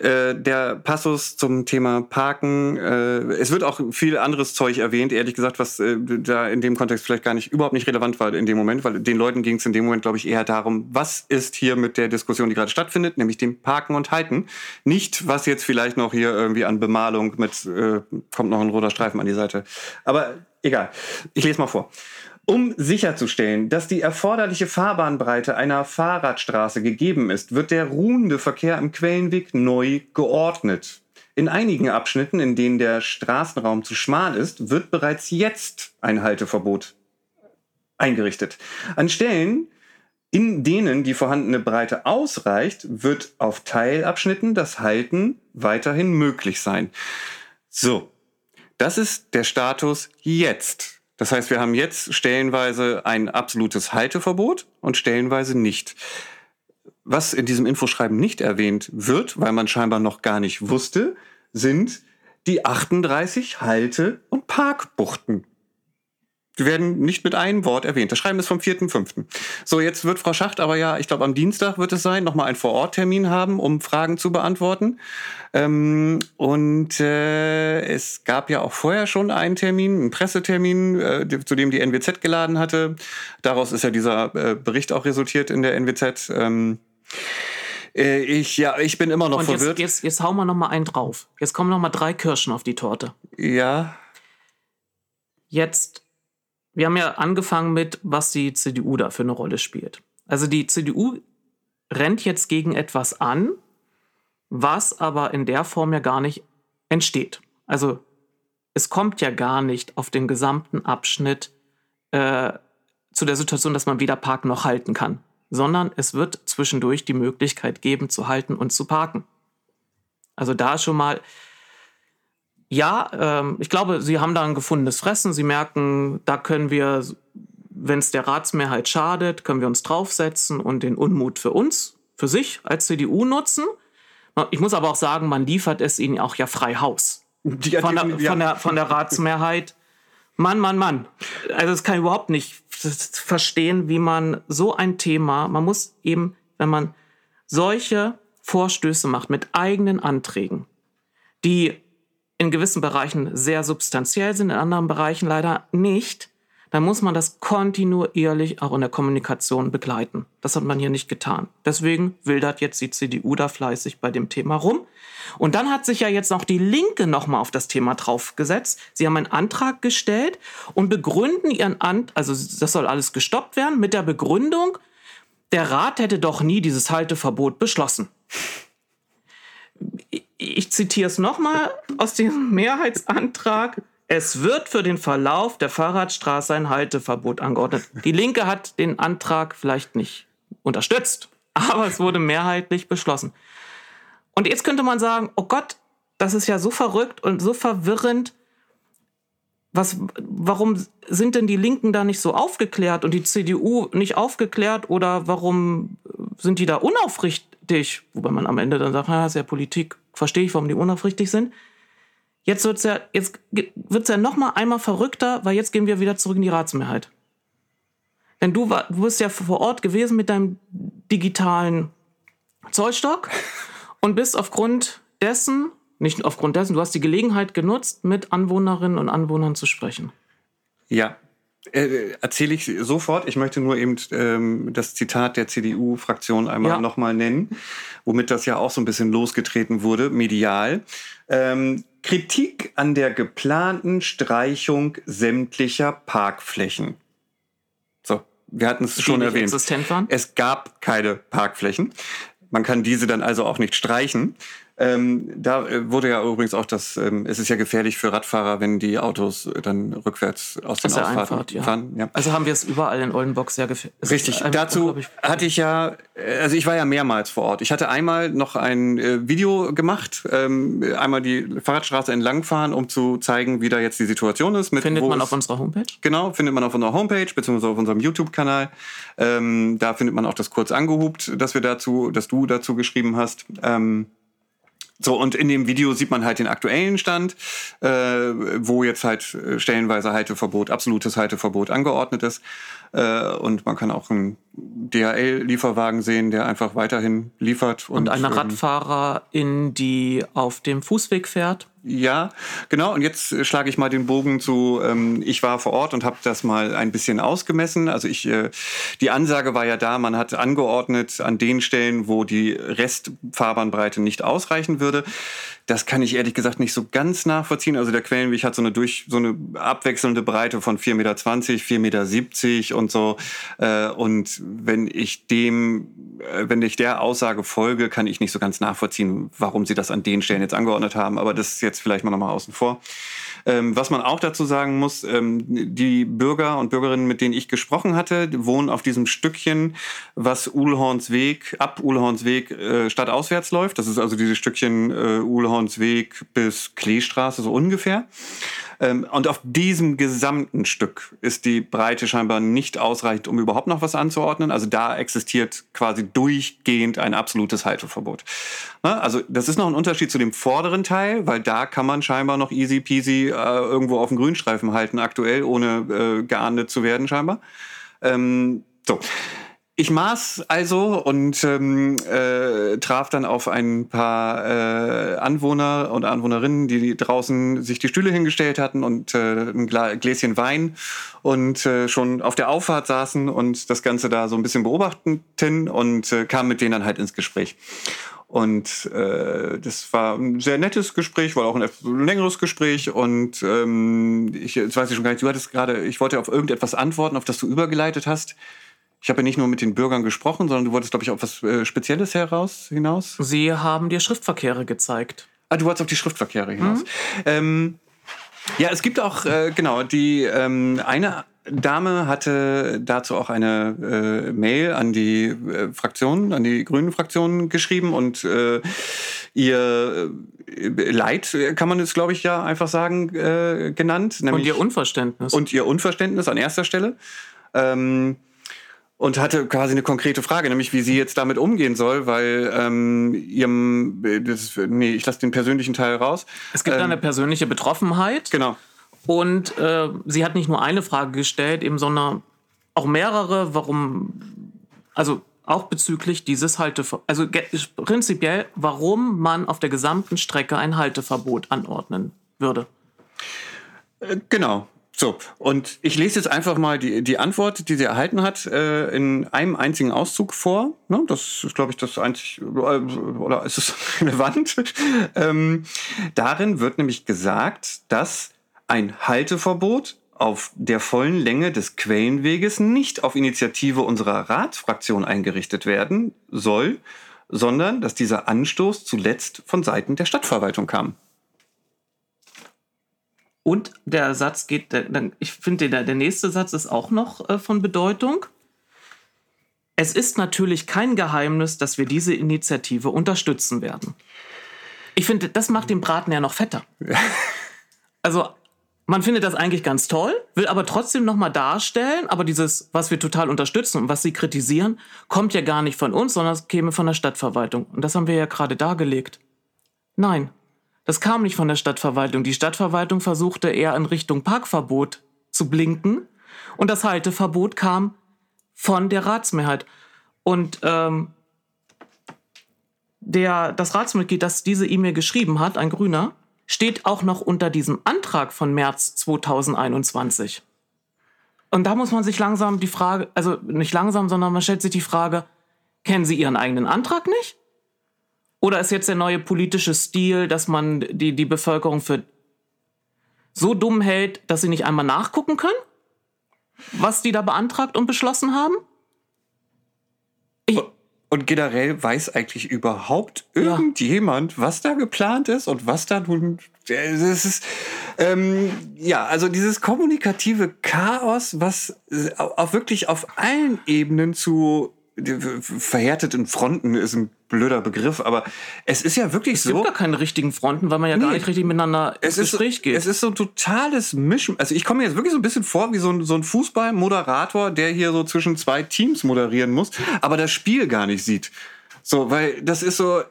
Äh, der Passus zum Thema Parken. Äh, es wird auch viel anderes Zeug erwähnt, ehrlich gesagt, was äh, da in dem Kontext vielleicht gar nicht, überhaupt nicht relevant war in dem Moment, weil den Leuten ging es in dem Moment, glaube ich, eher darum, was ist hier mit der Diskussion, die gerade stattfindet, nämlich dem Parken und Halten. Nicht, was jetzt vielleicht noch hier irgendwie an Bemalung mit, äh, kommt noch ein roter Streifen an die Seite. Aber egal. Ich lese mal vor. Um sicherzustellen, dass die erforderliche Fahrbahnbreite einer Fahrradstraße gegeben ist, wird der ruhende Verkehr im Quellenweg neu geordnet. In einigen Abschnitten, in denen der Straßenraum zu schmal ist, wird bereits jetzt ein Halteverbot eingerichtet. An Stellen, in denen die vorhandene Breite ausreicht, wird auf Teilabschnitten das Halten weiterhin möglich sein. So, das ist der Status jetzt. Das heißt, wir haben jetzt stellenweise ein absolutes Halteverbot und stellenweise nicht. Was in diesem Infoschreiben nicht erwähnt wird, weil man scheinbar noch gar nicht wusste, sind die 38 Halte- und Parkbuchten. Die werden nicht mit einem Wort erwähnt. Das Schreiben ist vom 4.5. So, jetzt wird Frau Schacht aber ja, ich glaube am Dienstag wird es sein, nochmal einen Vororttermin haben, um Fragen zu beantworten. Ähm, und äh, es gab ja auch vorher schon einen Termin, einen Pressetermin, äh, zu dem die NWZ geladen hatte. Daraus ist ja dieser äh, Bericht auch resultiert in der NWZ. Ähm, äh, ich, ja, ich bin immer noch Und jetzt, verwirrt. jetzt, jetzt hauen wir noch mal einen drauf. Jetzt kommen noch mal drei Kirschen auf die Torte. Ja, Jetzt, wir haben ja angefangen mit, was die CDU da für eine Rolle spielt. Also die CDU rennt jetzt gegen etwas an, was aber in der Form ja gar nicht entsteht. Also es kommt ja gar nicht auf den gesamten Abschnitt äh, zu der Situation, dass man weder parken noch halten kann, sondern es wird zwischendurch die Möglichkeit geben, zu halten und zu parken. Also da schon mal, ja, ähm, ich glaube, Sie haben da ein gefundenes Fressen. Sie merken, da können wir, wenn es der Ratsmehrheit schadet, können wir uns draufsetzen und den Unmut für uns, für sich als CDU nutzen. Ich muss aber auch sagen, man liefert es ihnen auch ja frei Haus. Die- Von der, ja. von der, von der Ratsmehrheit. Mann, Mann, Mann. Also das kann ich überhaupt nicht verstehen, wie man so ein Thema, man muss eben, wenn man solche Vorstöße macht mit eigenen Anträgen, die in gewissen Bereichen sehr substanziell sind, in anderen Bereichen leider nicht, dann muss man das kontinuierlich auch in der Kommunikation begleiten. Das hat man hier nicht getan. Deswegen wildert jetzt die CDU da fleißig bei dem Thema rum. Und dann hat sich ja jetzt noch die Linke nochmal auf das Thema draufgesetzt. Sie haben einen Antrag gestellt und begründen ihren Antrag, also das soll alles gestoppt werden, mit der Begründung, der Rat hätte doch nie dieses Halteverbot beschlossen ich zitiere es nochmal aus dem Mehrheitsantrag. Es wird für den Verlauf der Fahrradstraße ein Halteverbot angeordnet. Die Linke hat den Antrag vielleicht nicht unterstützt, aber es wurde mehrheitlich beschlossen. Und jetzt könnte man sagen, oh Gott, das ist ja so verrückt und so verwirrend. Was, warum sind denn die Linken da nicht so aufgeklärt und die CDU nicht aufgeklärt oder warum sind die da unaufrichtig? Wobei man am Ende dann sagt, ja, ist ja Politik, verstehe ich, warum die unaufrichtig sind. Jetzt wird's ja, jetzt wird's ja noch mal einmal verrückter, weil jetzt gehen wir wieder zurück in die Ratsmehrheit. Denn du, war, du bist ja vor Ort gewesen mit deinem digitalen Zollstock und bist aufgrund dessen, nicht aufgrund dessen, du hast die Gelegenheit genutzt, mit Anwohnerinnen und Anwohnern zu sprechen. Ja, äh, erzähle ich sofort. Ich möchte nur eben ähm, das Zitat der CDU-Fraktion einmal Ja. nochmal nennen, womit das ja auch so ein bisschen losgetreten wurde, medial. Ähm, Kritik an der geplanten Streichung sämtlicher Parkflächen. So, wir hatten es schon erwähnt. Es gab keine Parkflächen. Man kann diese dann also auch nicht streichen. Ähm, da äh, wurde ja übrigens auch das, ähm, es ist ja gefährlich für Radfahrer, wenn die Autos äh, dann rückwärts aus den der Ausfahrten Einfahrt, ja. fahren. Ja. Also haben wir es überall in Oldenburg sehr gefährlich. Richtig, dazu hatte ich ja, äh, also ich war ja mehrmals vor Ort. Ich hatte einmal noch ein äh, Video gemacht, ähm, einmal die Fahrradstraße entlangfahren, um zu zeigen, wie da jetzt die Situation ist. Mit, Findet man auf unserer Homepage? Genau, findet man auf unserer Homepage beziehungsweise auf unserem YouTube-Kanal. Ähm, da findet man auch das kurz angehubt, dass wir dazu, dass du dazu geschrieben hast. Ähm, so, und in dem Video sieht man halt den aktuellen Stand, äh, wo jetzt halt äh, stellenweise Halteverbot, absolutes Halteverbot angeordnet ist. Äh, und man kann auch einen DHL-Lieferwagen sehen, der einfach weiterhin liefert. Und eine ähm, Radfahrerin, die auf dem Fußweg fährt. Ja, genau. Und jetzt äh, schlage ich mal den Bogen zu, ähm, ich war vor Ort und habe das mal ein bisschen ausgemessen. Also ich, äh, die Ansage war ja da, man hat angeordnet an den Stellen, wo die Restfahrbahnbreite nicht ausreichen würde. Das kann ich ehrlich gesagt nicht so ganz nachvollziehen. Also der Quellenweg hat so eine durch so eine abwechselnde Breite von 4,20 Meter, 4,70 Meter und so. Äh, und wenn ich dem, äh, wenn ich der Aussage folge, kann ich nicht so ganz nachvollziehen, warum sie das an den Stellen jetzt angeordnet haben. Aber das ist jetzt vielleicht mal nochmal außen vor. Ähm, was man auch dazu sagen muss, ähm, die Bürger und Bürgerinnen, mit denen ich gesprochen hatte, wohnen auf diesem Stückchen, was Uhlhorns Weg, ab Uhlhorns Weg äh, stadtauswärts läuft. Das ist also dieses Stückchen äh, Uhlhorns Weg bis Kleestraße, so ungefähr. Ähm, und auf diesem gesamten Stück ist die Breite scheinbar nicht ausreichend, um überhaupt noch was anzuordnen. Also da existiert quasi durchgehend ein absolutes Halteverbot. Ne? Also das ist noch ein Unterschied zu dem vorderen Teil, weil da kann man scheinbar noch easy peasy äh, irgendwo auf dem Grünstreifen halten, aktuell, ohne äh, geahndet zu werden scheinbar. Ähm, so. Ich maß also und ähm, äh, traf dann auf ein paar äh, Anwohner und Anwohnerinnen, die draußen sich die Stühle hingestellt hatten und äh, ein Gla Gläschen Wein und äh, schon auf der Auffahrt saßen und das Ganze da so ein bisschen beobachteten und äh, kam mit denen dann halt ins Gespräch. Und äh, das war ein sehr nettes Gespräch, war auch ein längeres Gespräch. Und ähm, ich, jetzt weiß ich schon gar nicht, du hattest gerade, ich wollte auf irgendetwas antworten, auf das du übergeleitet hast. Ich habe ja nicht nur mit den Bürgern gesprochen, sondern du wolltest, glaube ich, auf was äh, Spezielles heraus hinaus. Sie haben dir Schriftverkehre gezeigt. Ah, du wolltest auf die Schriftverkehre hinaus. Mhm. Ähm, ja, es gibt auch, äh, genau, die ähm, eine Dame hatte dazu auch eine äh, Mail an die äh, Fraktion, an die grünen Fraktionen geschrieben und äh, ihr äh, Leid, kann man es, glaube ich, ja einfach sagen, äh, genannt. und ihr Unverständnis. Und ihr Unverständnis an erster Stelle. Ähm, und hatte quasi eine konkrete Frage, nämlich wie sie jetzt damit umgehen soll, weil ähm, ihrem, das, nee, ich lasse den persönlichen Teil raus. Es gibt ähm, eine persönliche Betroffenheit. Genau. Und äh, sie hat nicht nur eine Frage gestellt, eben, sondern auch mehrere, warum, also auch bezüglich dieses Halteverbots, also prinzipiell, warum man auf der gesamten Strecke ein Halteverbot anordnen würde. Äh, genau. So, und ich lese jetzt einfach mal die, die Antwort, die sie erhalten hat, äh, in einem einzigen Auszug vor. Ne? Das ist, glaube ich, das einzig, äh, oder ist es relevant? ähm, darin wird nämlich gesagt, dass ein Halteverbot auf der vollen Länge des Quellenweges nicht auf Initiative unserer Ratsfraktion eingerichtet werden soll, sondern dass dieser Anstoß zuletzt von Seiten der Stadtverwaltung kam. Und der Satz geht, ich finde, der, der nächste Satz ist auch noch äh, von Bedeutung. Es ist natürlich kein Geheimnis, dass wir diese Initiative unterstützen werden. Ich finde, das macht den Braten ja noch fetter. Also, man findet das eigentlich ganz toll, will aber trotzdem nochmal darstellen, aber dieses, was wir total unterstützen und was sie kritisieren, kommt ja gar nicht von uns, sondern es käme von der Stadtverwaltung. Und das haben wir ja gerade dargelegt. Nein, das kam nicht von der Stadtverwaltung. Die Stadtverwaltung versuchte eher in Richtung Parkverbot zu blinken. Und das Halteverbot kam von der Ratsmehrheit. Und ähm, der, das Ratsmitglied, das diese E-Mail geschrieben hat, ein Grüner, steht auch noch unter diesem Antrag von März 2021. Und da muss man sich langsam die Frage, also nicht langsam, sondern man stellt sich die Frage, kennen Sie Ihren eigenen Antrag nicht? Oder ist jetzt der neue politische Stil, dass man die, die Bevölkerung für so dumm hält, dass sie nicht einmal nachgucken können, was die da beantragt und beschlossen haben? Ich und generell weiß eigentlich überhaupt irgendjemand, ja. was da geplant ist und was da nun. Das ist, ähm, ja, also dieses kommunikative Chaos, was auch wirklich auf allen Ebenen zu verhärteten Fronten ist ein blöder Begriff, aber es ist ja wirklich es so. Es gibt gar keine richtigen Fronten, weil man ja nee, gar nicht richtig miteinander ins Gespräch so, geht. Es ist so ein totales Mischen. Also ich komme mir jetzt wirklich so ein bisschen vor wie so ein, so ein Fußballmoderator, der hier so zwischen zwei Teams moderieren muss, aber das Spiel gar nicht sieht. So, weil das ist so,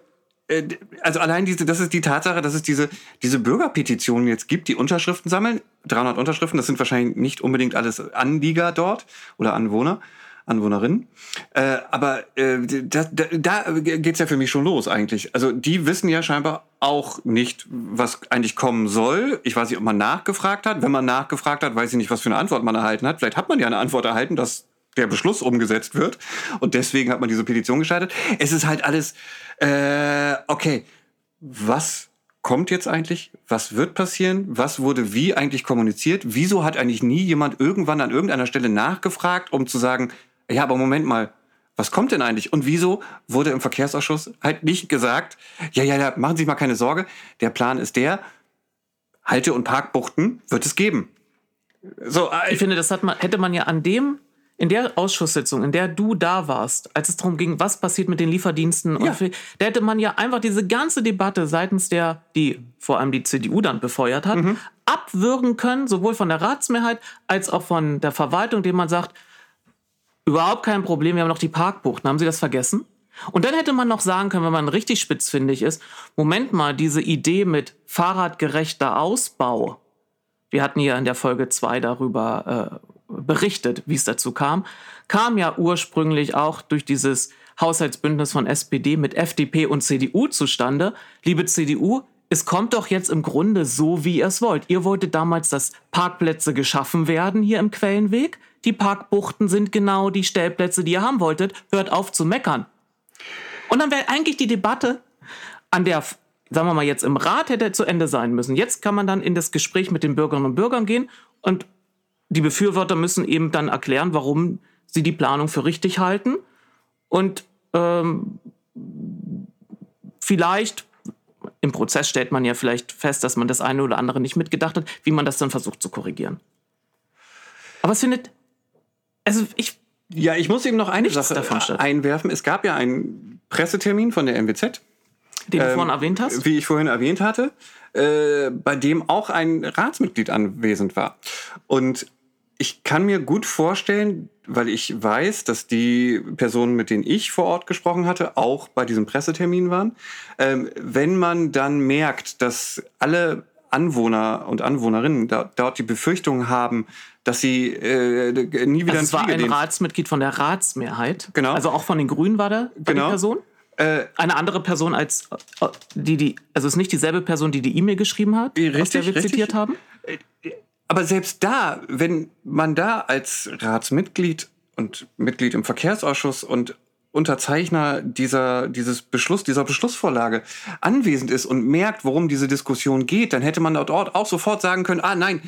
äh, also allein diese, das ist die Tatsache, dass es diese, diese Bürgerpetitionen jetzt gibt, die Unterschriften sammeln. 300 Unterschriften, das sind wahrscheinlich nicht unbedingt alles Anlieger dort oder Anwohner. Anwohnerinnen. Äh, aber äh, da, da, da geht's ja für mich schon los eigentlich. Also die wissen ja scheinbar auch nicht, was eigentlich kommen soll. Ich weiß nicht, ob man nachgefragt hat. Wenn man nachgefragt hat, weiß ich nicht, was für eine Antwort man erhalten hat. Vielleicht hat man ja eine Antwort erhalten, dass der Beschluss umgesetzt wird. Und deswegen hat man diese Petition gestaltet. Es ist halt alles, äh, okay, was kommt jetzt eigentlich? Was wird passieren? Was wurde wie eigentlich kommuniziert? Wieso hat eigentlich nie jemand irgendwann an irgendeiner Stelle nachgefragt, um zu sagen, ja, aber Moment mal, was kommt denn eigentlich? Und wieso wurde im Verkehrsausschuss halt nicht gesagt, ja, ja, ja, machen Sie sich mal keine Sorge, der Plan ist der, Halte- und Parkbuchten wird es geben. So, äh, ich finde, das hat man, hätte man ja an dem, in der Ausschusssitzung, in der du da warst, als es darum ging, was passiert mit den Lieferdiensten, ja. und, da hätte man ja einfach diese ganze Debatte seitens der, die vor allem die CDU dann befeuert hat, mhm. ab abwürgen können, sowohl von der Ratsmehrheit als auch von der Verwaltung, indem man sagt, überhaupt kein Problem, wir haben noch die Parkbuchten. Haben Sie das vergessen? Und dann hätte man noch sagen können, wenn man richtig spitzfindig ist, Moment mal, diese Idee mit fahrradgerechter Ausbau, wir hatten ja in der Folge 2 darüber äh, berichtet, wie es dazu kam, kam ja ursprünglich auch durch dieses Haushaltsbündnis von SPD mit FDP und CDU zustande. Liebe CDU, es kommt doch jetzt im Grunde so, wie ihr es wollt. Ihr wolltet damals, dass Parkplätze geschaffen werden hier im Quellenweg. Die Parkbuchten sind genau die Stellplätze, die ihr haben wolltet. Hört auf zu meckern. Und dann wäre eigentlich die Debatte, an der, sagen wir mal, jetzt im Rat hätte zu Ende sein müssen. Jetzt kann man dann in das Gespräch mit den Bürgerinnen und Bürgern gehen und die Befürworter müssen eben dann erklären, warum sie die Planung für richtig halten. Und ähm, vielleicht, im Prozess stellt man ja vielleicht fest, dass man das eine oder andere nicht mitgedacht hat, wie man das dann versucht zu korrigieren. Aber es findet, also ich. Ja, ich muss eben noch eine Sache einwerfen. Es gab ja einen Pressetermin von der MWZ. Den du ähm, vorhin erwähnt hast? Wie ich vorhin erwähnt hatte, äh, bei dem auch ein Ratsmitglied anwesend war. Und ich kann mir gut vorstellen, weil ich weiß, dass die Personen, mit denen ich vor Ort gesprochen hatte, auch bei diesem Pressetermin waren. Ähm, wenn man dann merkt, dass alle Anwohner und Anwohnerinnen da, dort die Befürchtung haben, dass sie äh, nie wieder also es war ein Ratsmitglied von der Ratsmehrheit. Genau. Also auch von den Grünen war da genau. die Person. Äh, eine andere Person als äh, die, die, also es ist nicht dieselbe Person, die die E-Mail geschrieben hat, richtig, aus der wir richtig. zitiert haben. Äh, aber selbst da, wenn man da als Ratsmitglied und Mitglied im Verkehrsausschuss und Unterzeichner dieser, dieses Beschluss, dieser Beschlussvorlage anwesend ist und merkt, worum diese Diskussion geht, dann hätte man dort auch sofort sagen können, ah nein,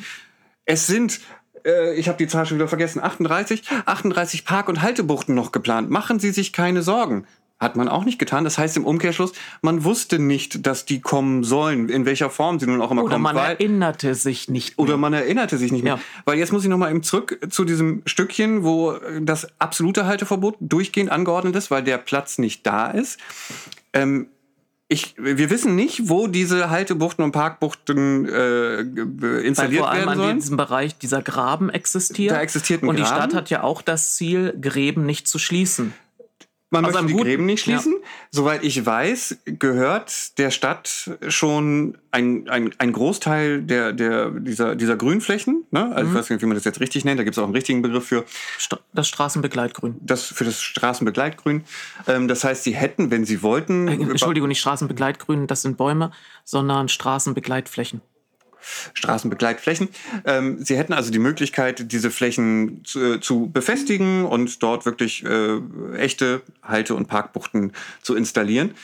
es sind äh, ich habe die Zahl schon wieder vergessen, 38, 38 Park- und Haltebuchten noch geplant. Machen Sie sich keine Sorgen. Hat man auch nicht getan. Das heißt im Umkehrschluss, man wusste nicht, dass die kommen sollen, in welcher Form sie nun auch immer oder kommen. Oder man erinnerte sich nicht mehr. Oder man erinnerte sich nicht mehr. Ja. Weil jetzt muss ich nochmal eben zurück zu diesem Stückchen, wo das absolute Halteverbot durchgehend angeordnet ist, weil der Platz nicht da ist. Ähm, ich, wir wissen nicht, wo diese Haltebuchten und Parkbuchten äh, installiert Weil vor allem werden sollen. an diesem Bereich dieser Graben existiert. Da existiert ein Und die Graben. Stadt hat ja auch das Ziel, Gräben nicht zu schließen. Man Also möchte am die Gräben nicht schließen. Ja. Soweit ich weiß, gehört der Stadt schon ein, ein, ein Großteil der, der, dieser, dieser Grünflächen. Ne? Also Mhm. ich weiß nicht, wie man das jetzt richtig nennt. Da gibt es auch einen richtigen Begriff für Das Straßenbegleitgrün. das, für das Straßenbegleitgrün. Ähm, das heißt, sie hätten, wenn sie wollten, Äh, Entschuldigung, nicht Straßenbegleitgrün, das sind Bäume, sondern Straßenbegleitflächen. Straßenbegleitflächen. Ähm, sie hätten also die Möglichkeit, diese Flächen zu, zu befestigen und dort wirklich äh, echte Halte- und Parkbuchten zu installieren,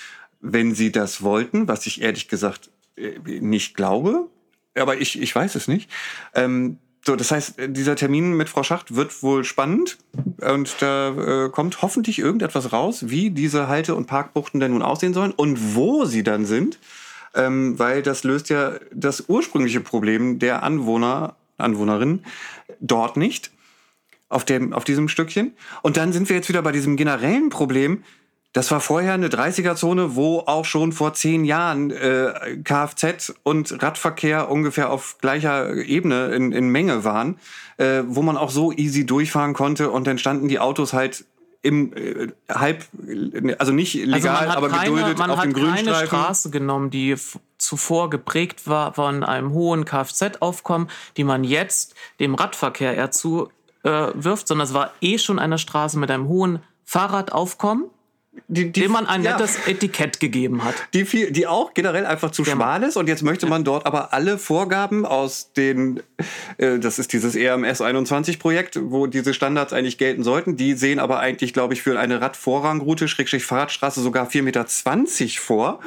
wenn sie das wollten, was ich ehrlich gesagt äh, nicht glaube. Aber ich, ich weiß es nicht. Ähm, so, das heißt, dieser Termin mit Frau Schacht wird wohl spannend und da äh, kommt hoffentlich irgendetwas raus, wie diese Halte- und Parkbuchten denn nun aussehen sollen und wo sie dann sind ähm, weil das löst ja das ursprüngliche Problem der Anwohner, Anwohnerinnen dort nicht auf, dem, auf diesem Stückchen. Und dann sind wir jetzt wieder bei diesem generellen Problem. Das war vorher eine 30er-Zone, wo auch schon vor zehn Jahren äh, Kfz und Radverkehr ungefähr auf gleicher Ebene in, in Menge waren, äh, wo man auch so easy durchfahren konnte und dann standen die Autos halt im äh, halb, also nicht legal, also man hat aber keine, geduldet man auf hat dem keine Grünstreifen. Straße genommen, die zuvor geprägt war von einem hohen Kfz-Aufkommen, die man jetzt dem Radverkehr eher zuwirft, äh, wirft, sondern es war eh schon eine Straße mit einem hohen Fahrradaufkommen, die, die, dem man ein ja, nettes Etikett gegeben hat. die, viel, die auch generell einfach zu schmal ist. Und jetzt möchte man dort aber alle Vorgaben aus den, äh, das ist dieses E ERMS 21-Projekt, wo diese Standards eigentlich gelten sollten. Die sehen aber eigentlich, glaube ich, für eine Radvorrangroute, Schrägstrich Fahrradstraße sogar 4,20 Meter vor.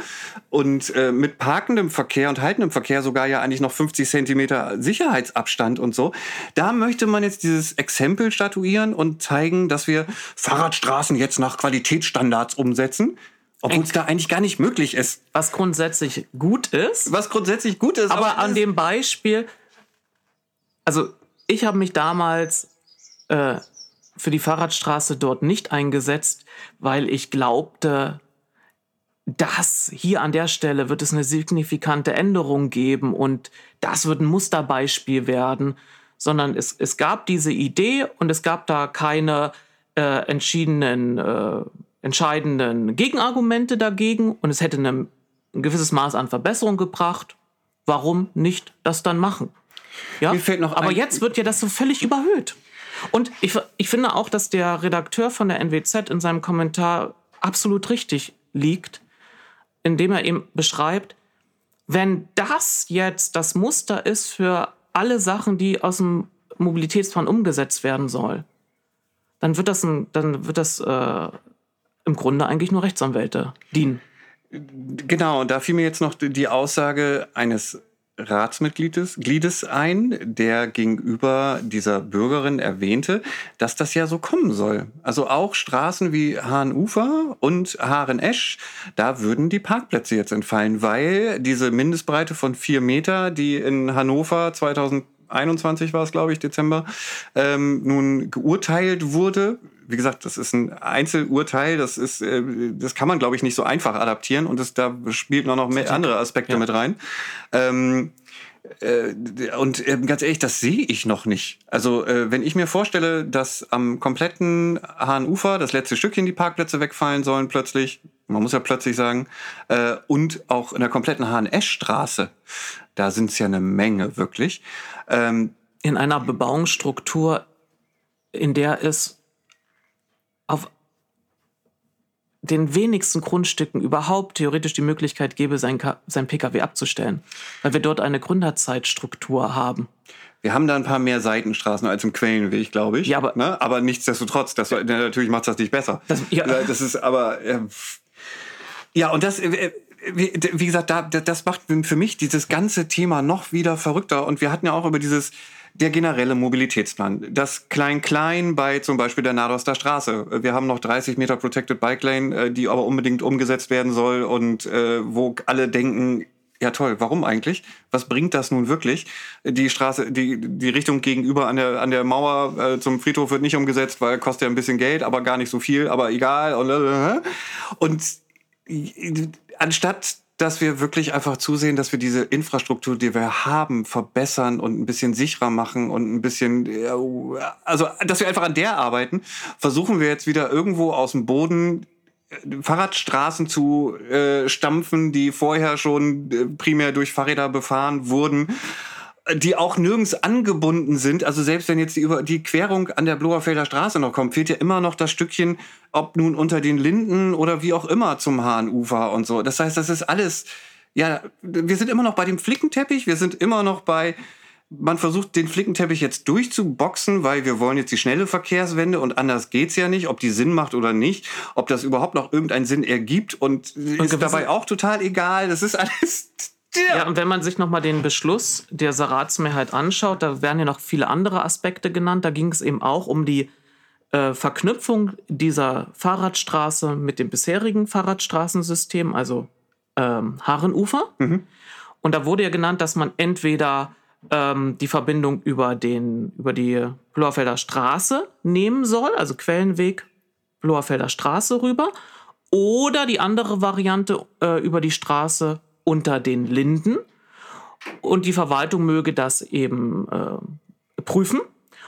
Und äh, mit parkendem Verkehr und haltendem Verkehr sogar ja eigentlich noch 50 Zentimeter Sicherheitsabstand und so. Da möchte man jetzt dieses Exempel statuieren und zeigen, dass wir Fahrradstraßen jetzt nach Qualitätsstandards umsetzen. Obwohl es da eigentlich gar nicht möglich ist. Was grundsätzlich gut ist, Was grundsätzlich gut ist. aber an das- dem Beispiel, also ich habe mich damals äh, für die Fahrradstraße dort nicht eingesetzt, weil ich glaubte, das hier an der Stelle wird es eine signifikante Änderung geben und das wird ein Musterbeispiel werden, sondern es, es gab diese Idee und es gab da keine äh, entschiedenen, äh, entscheidenden Gegenargumente dagegen und es hätte eine, ein gewisses Maß an Verbesserung gebracht. Warum nicht das dann machen? Ja? Mir fällt noch Aber jetzt wird ja das so völlig überhöht. Und ich, ich finde auch, dass der Redakteur von der NWZ in seinem Kommentar absolut richtig liegt, indem er eben beschreibt, wenn das jetzt das Muster ist für alle Sachen, die aus dem Mobilitätsplan umgesetzt werden soll, dann wird das, ein, dann wird das äh, im Grunde eigentlich nur Rechtsanwälte dienen. Genau, da fiel mir jetzt noch die die Aussage eines Ratsmitgliedes Gliedes ein, der gegenüber dieser Bürgerin erwähnte, dass das ja so kommen soll. Also auch Straßen wie Hahnufer und Haaren-Esch, da würden die Parkplätze jetzt entfallen, weil diese Mindestbreite von vier Meter, die in Hannover 2021 war es, glaube ich, Dezember, ähm, nun geurteilt wurde. Wie gesagt, das ist ein Einzelurteil, das ist, äh, das kann man, glaube ich, nicht so einfach adaptieren und das, da spielt noch, noch mehr andere Aspekte Ja. mit rein. Ähm, äh, und äh, ganz ehrlich, das sehe ich noch nicht. Also äh, wenn ich mir vorstelle, dass am kompletten Hahnufer das letzte Stückchen die Parkplätze wegfallen sollen plötzlich, man muss ja plötzlich sagen, äh, und auch in der kompletten Hahn-Esch-Straße, da sind es ja eine Menge wirklich. Ähm, in einer Bebauungsstruktur, in der es auf den wenigsten Grundstücken überhaupt theoretisch die Möglichkeit gäbe, sein, sein Pkw abzustellen, weil wir dort eine Gründerzeitstruktur haben. wir haben da ein paar mehr Seitenstraßen als im Quellenweg, glaube ich. Ja, aber- ne? aber nichtsdestotrotz, das, natürlich macht das nicht besser. Das- ja. das ist aber äh, ja und das äh, wie, wie gesagt, da, das macht für mich dieses ganze Thema noch wieder verrückter. Und wir hatten ja auch über dieses der generelle Mobilitätsplan. Das Klein-Klein bei zum Beispiel der Nadoster Straße. Wir haben noch 30 Meter Protected Bike Lane, äh, die aber unbedingt umgesetzt werden soll und äh, wo alle denken, ja toll, warum eigentlich? Was bringt das nun wirklich? Die Straße, die, die Richtung gegenüber an der, an der Mauer äh, zum Friedhof wird nicht umgesetzt, weil kostet ja ein bisschen Geld, aber gar nicht so viel, aber egal. Und, äh, und anstatt dass wir wirklich einfach zusehen, dass wir diese Infrastruktur, die wir haben, verbessern und ein bisschen sicherer machen und ein bisschen, äh, also dass wir einfach an der arbeiten, versuchen wir jetzt wieder irgendwo aus dem Boden äh, Fahrradstraßen zu äh, stampfen, die vorher schon äh, primär durch Fahrräder befahren wurden, die auch nirgends angebunden sind. Also selbst wenn jetzt die, über die Querung an der Bloherfelder Straße noch kommt, fehlt ja immer noch das Stückchen, ob nun unter den Linden oder wie auch immer zum Hahnufer und so. Das heißt, das ist alles, ja, wir sind immer noch bei dem Flickenteppich, wir sind immer noch bei, man versucht den Flickenteppich jetzt durchzuboxen, weil wir wollen jetzt die schnelle Verkehrswende und anders geht's ja nicht, ob die Sinn macht oder nicht, ob das überhaupt noch irgendeinen Sinn ergibt und, ist gewisse- dabei auch total egal. Das ist alles. Ja, und wenn man sich nochmal den Beschluss der Ratsmehrheit anschaut, da werden ja noch viele andere Aspekte genannt. Da ging es eben auch um die äh, Verknüpfung dieser Fahrradstraße mit dem bisherigen Fahrradstraßensystem, also ähm, Haarenufer. Und da wurde ja genannt, dass man entweder ähm, die Verbindung über, den, über die Bloherfelder Straße nehmen soll, also Quellenweg Bloherfelder Straße rüber, oder die andere Variante äh, über die Straße unter den Linden. Und die Verwaltung möge das eben äh, prüfen.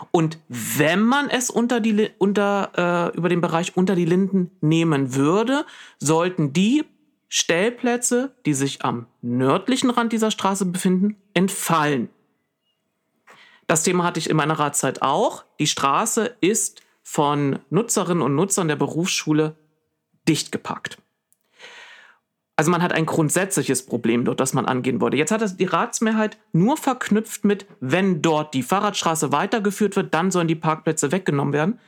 Und wenn man es unter die, unter, äh, über den Bereich unter die Linden nehmen würde, sollten die Stellplätze, die sich am nördlichen Rand dieser Straße befinden, entfallen. Das Thema hatte ich in meiner Ratszeit auch. Die Straße ist von Nutzerinnen und Nutzern der Berufsschule dicht gepackt. Also man hat ein grundsätzliches Problem dort, das man angehen wollte. Jetzt hat das die Ratsmehrheit nur verknüpft mit, wenn dort die Fahrradstraße weitergeführt wird, dann sollen die Parkplätze weggenommen werden.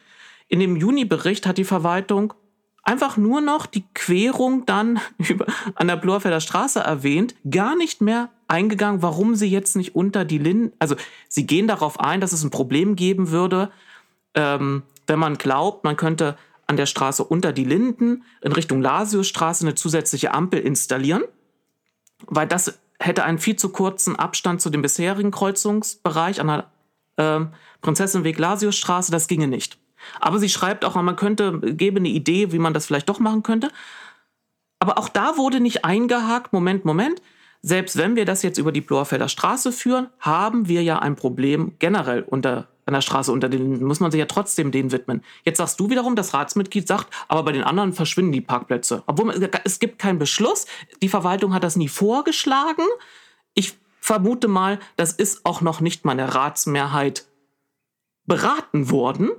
In dem Juni-Bericht hat die Verwaltung einfach nur noch die Querung dann über, an der Bloerfelder Straße erwähnt, gar nicht mehr eingegangen, warum sie jetzt nicht unter die Linden, also sie gehen darauf ein, dass es ein Problem geben würde, ähm, wenn man glaubt, man könnte an der Straße unter die Linden in Richtung Lasiusstraße eine zusätzliche Ampel installieren, weil das hätte einen viel zu kurzen Abstand zu dem bisherigen Kreuzungsbereich an der ähm, Prinzessinweg-Lasiusstraße, das ginge nicht. Aber sie schreibt auch, man könnte, gäbe eine Idee, wie man das vielleicht doch machen könnte. Aber auch da wurde nicht eingehakt, Moment, Moment. Selbst wenn wir das jetzt über die Blorfelder Straße führen, haben wir ja ein Problem generell unter an der Straße unter den Linden, muss man sich ja trotzdem denen widmen. Jetzt sagst du wiederum, das Ratsmitglied sagt, aber bei den anderen verschwinden die Parkplätze. Obwohl man, es gibt keinen Beschluss. Die Verwaltung hat das nie vorgeschlagen. Ich vermute mal, das ist auch noch nicht mal eine Ratsmehrheit beraten worden.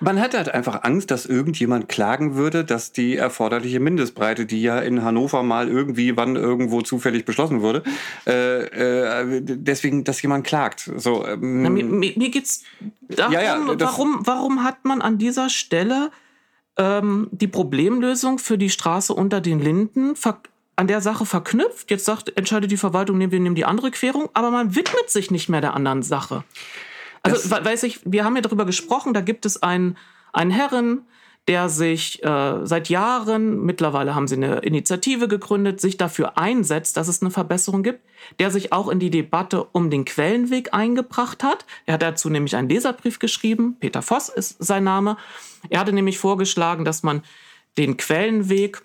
Man hat halt einfach Angst, dass irgendjemand klagen würde, dass die erforderliche Mindestbreite, die ja in Hannover mal irgendwie wann irgendwo zufällig beschlossen wurde, äh, äh, deswegen, dass jemand klagt. So, ähm, Na, mir, mir, geht's darum, ja, ja, warum, warum hat man an dieser Stelle ähm, die Problemlösung für die Straße unter den Linden an der Sache verknüpft? Jetzt sagt, entscheidet die Verwaltung, nehmen wir nehmen die andere Querung, aber man widmet sich nicht mehr der anderen Sache. Also, das weiß ich, wir haben ja darüber gesprochen, da gibt es einen, einen Herren, der sich äh, seit Jahren, mittlerweile haben sie eine Initiative gegründet, sich dafür einsetzt, dass es eine Verbesserung gibt, der sich auch in die Debatte um den Quellenweg eingebracht hat. Er hat dazu nämlich einen Leserbrief geschrieben, Peter Voss ist sein Name. Er hatte nämlich vorgeschlagen, dass man den Quellenweg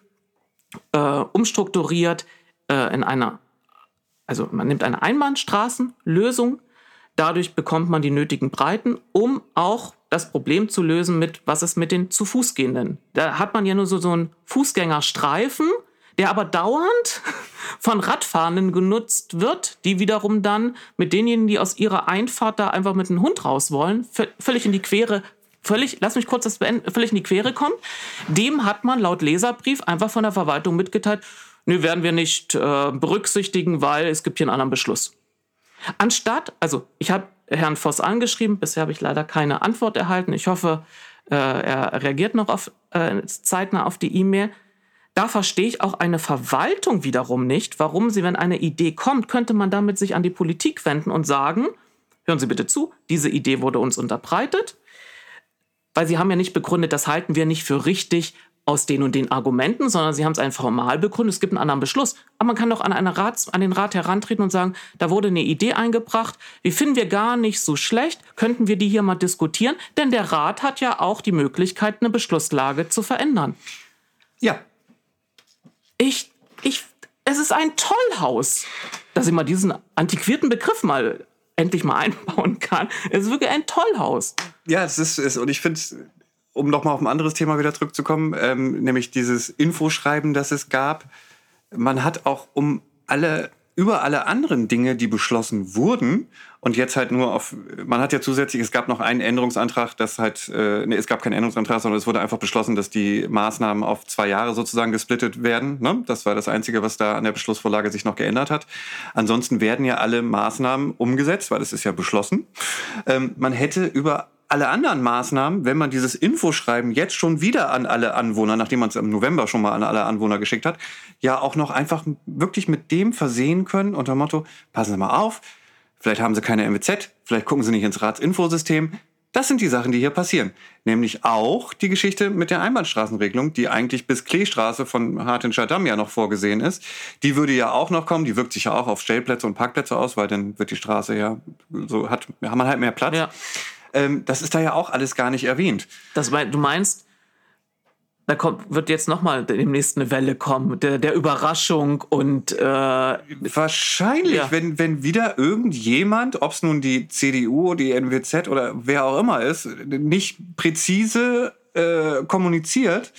äh, umstrukturiert äh, in einer, also man nimmt eine Einbahnstraßenlösung, Dadurch bekommt man die nötigen Breiten, um auch das Problem zu lösen mit, was ist mit den zu Fußgehenden. Da hat man ja nur so, so einen Fußgängerstreifen, der aber dauernd von Radfahrenden genutzt wird, die wiederum dann mit denjenigen, die aus ihrer Einfahrt da einfach mit einem Hund raus wollen, völlig in die Quere völlig, lass mich kurz das beenden, völlig in die Quere kommen. Dem hat man laut Leserbrief einfach von der Verwaltung mitgeteilt, nö, werden wir nicht äh, berücksichtigen, weil es gibt hier einen anderen Beschluss. Anstatt, also ich habe Herrn Voss angeschrieben, bisher habe ich leider keine Antwort erhalten. Ich hoffe, äh, er reagiert noch auf, äh, zeitnah auf die E-Mail. Da verstehe ich auch eine Verwaltung wiederum nicht, warum sie, wenn eine Idee kommt, könnte man damit sich an die Politik wenden und sagen, hören Sie bitte zu, diese Idee wurde uns unterbreitet, weil Sie haben ja nicht begründet, das halten wir nicht für richtig, aus den und den Argumenten, sondern sie haben es einfach formal begründet. Es gibt einen anderen Beschluss. Aber man kann doch an, eine Rats, an den Rat herantreten und sagen, da wurde eine Idee eingebracht, die finden wir gar nicht so schlecht, könnten wir die hier mal diskutieren? Denn der Rat hat ja auch die Möglichkeit, eine Beschlusslage zu verändern. Ja. Ich, ich, es ist ein Tollhaus, dass ich mal diesen antiquierten Begriff mal endlich mal einbauen kann. Es ist wirklich ein Tollhaus. Ja, es ist, ist und ich finde um nochmal auf ein anderes Thema wieder zurückzukommen, ähm, nämlich dieses Infoschreiben, das es gab. Man hat auch um alle über alle anderen Dinge, die beschlossen wurden und jetzt halt nur auf, man hat ja zusätzlich, es gab noch einen Änderungsantrag, das halt, äh, nee, es gab keinen Änderungsantrag, sondern es wurde einfach beschlossen, dass die Maßnahmen auf zwei Jahre sozusagen gesplittet werden. Ne? Das war das Einzige, was da an der Beschlussvorlage sich noch geändert hat. Ansonsten werden ja alle Maßnahmen umgesetzt, weil es ist ja beschlossen. Ähm, man hätte über alle anderen Maßnahmen, wenn man dieses Infoschreiben jetzt schon wieder an alle Anwohner, nachdem man es im November schon mal an alle Anwohner geschickt hat, ja auch noch einfach wirklich mit dem versehen können unter dem Motto, passen Sie mal auf, vielleicht haben Sie keine MWZ, vielleicht gucken Sie nicht ins Ratsinfosystem. Das sind die Sachen, die hier passieren. Nämlich auch die Geschichte mit der Einbahnstraßenregelung, die eigentlich bis Kleestraße von Hartenscheidt Damm ja noch vorgesehen ist. Die würde ja auch noch kommen. Die wirkt sich ja auch auf Stellplätze und Parkplätze aus, weil dann wird die Straße ja so hat, hat man halt mehr Platz. Ja. Ähm, das ist da ja auch alles gar nicht erwähnt. Das, du meinst, da kommt, wird jetzt nochmal demnächst eine Welle kommen, der, der Überraschung und äh, wahrscheinlich, ja. wenn, wenn wieder irgendjemand, ob es nun die CDU, die NWZ oder wer auch immer ist, nicht präzise äh, kommuniziert,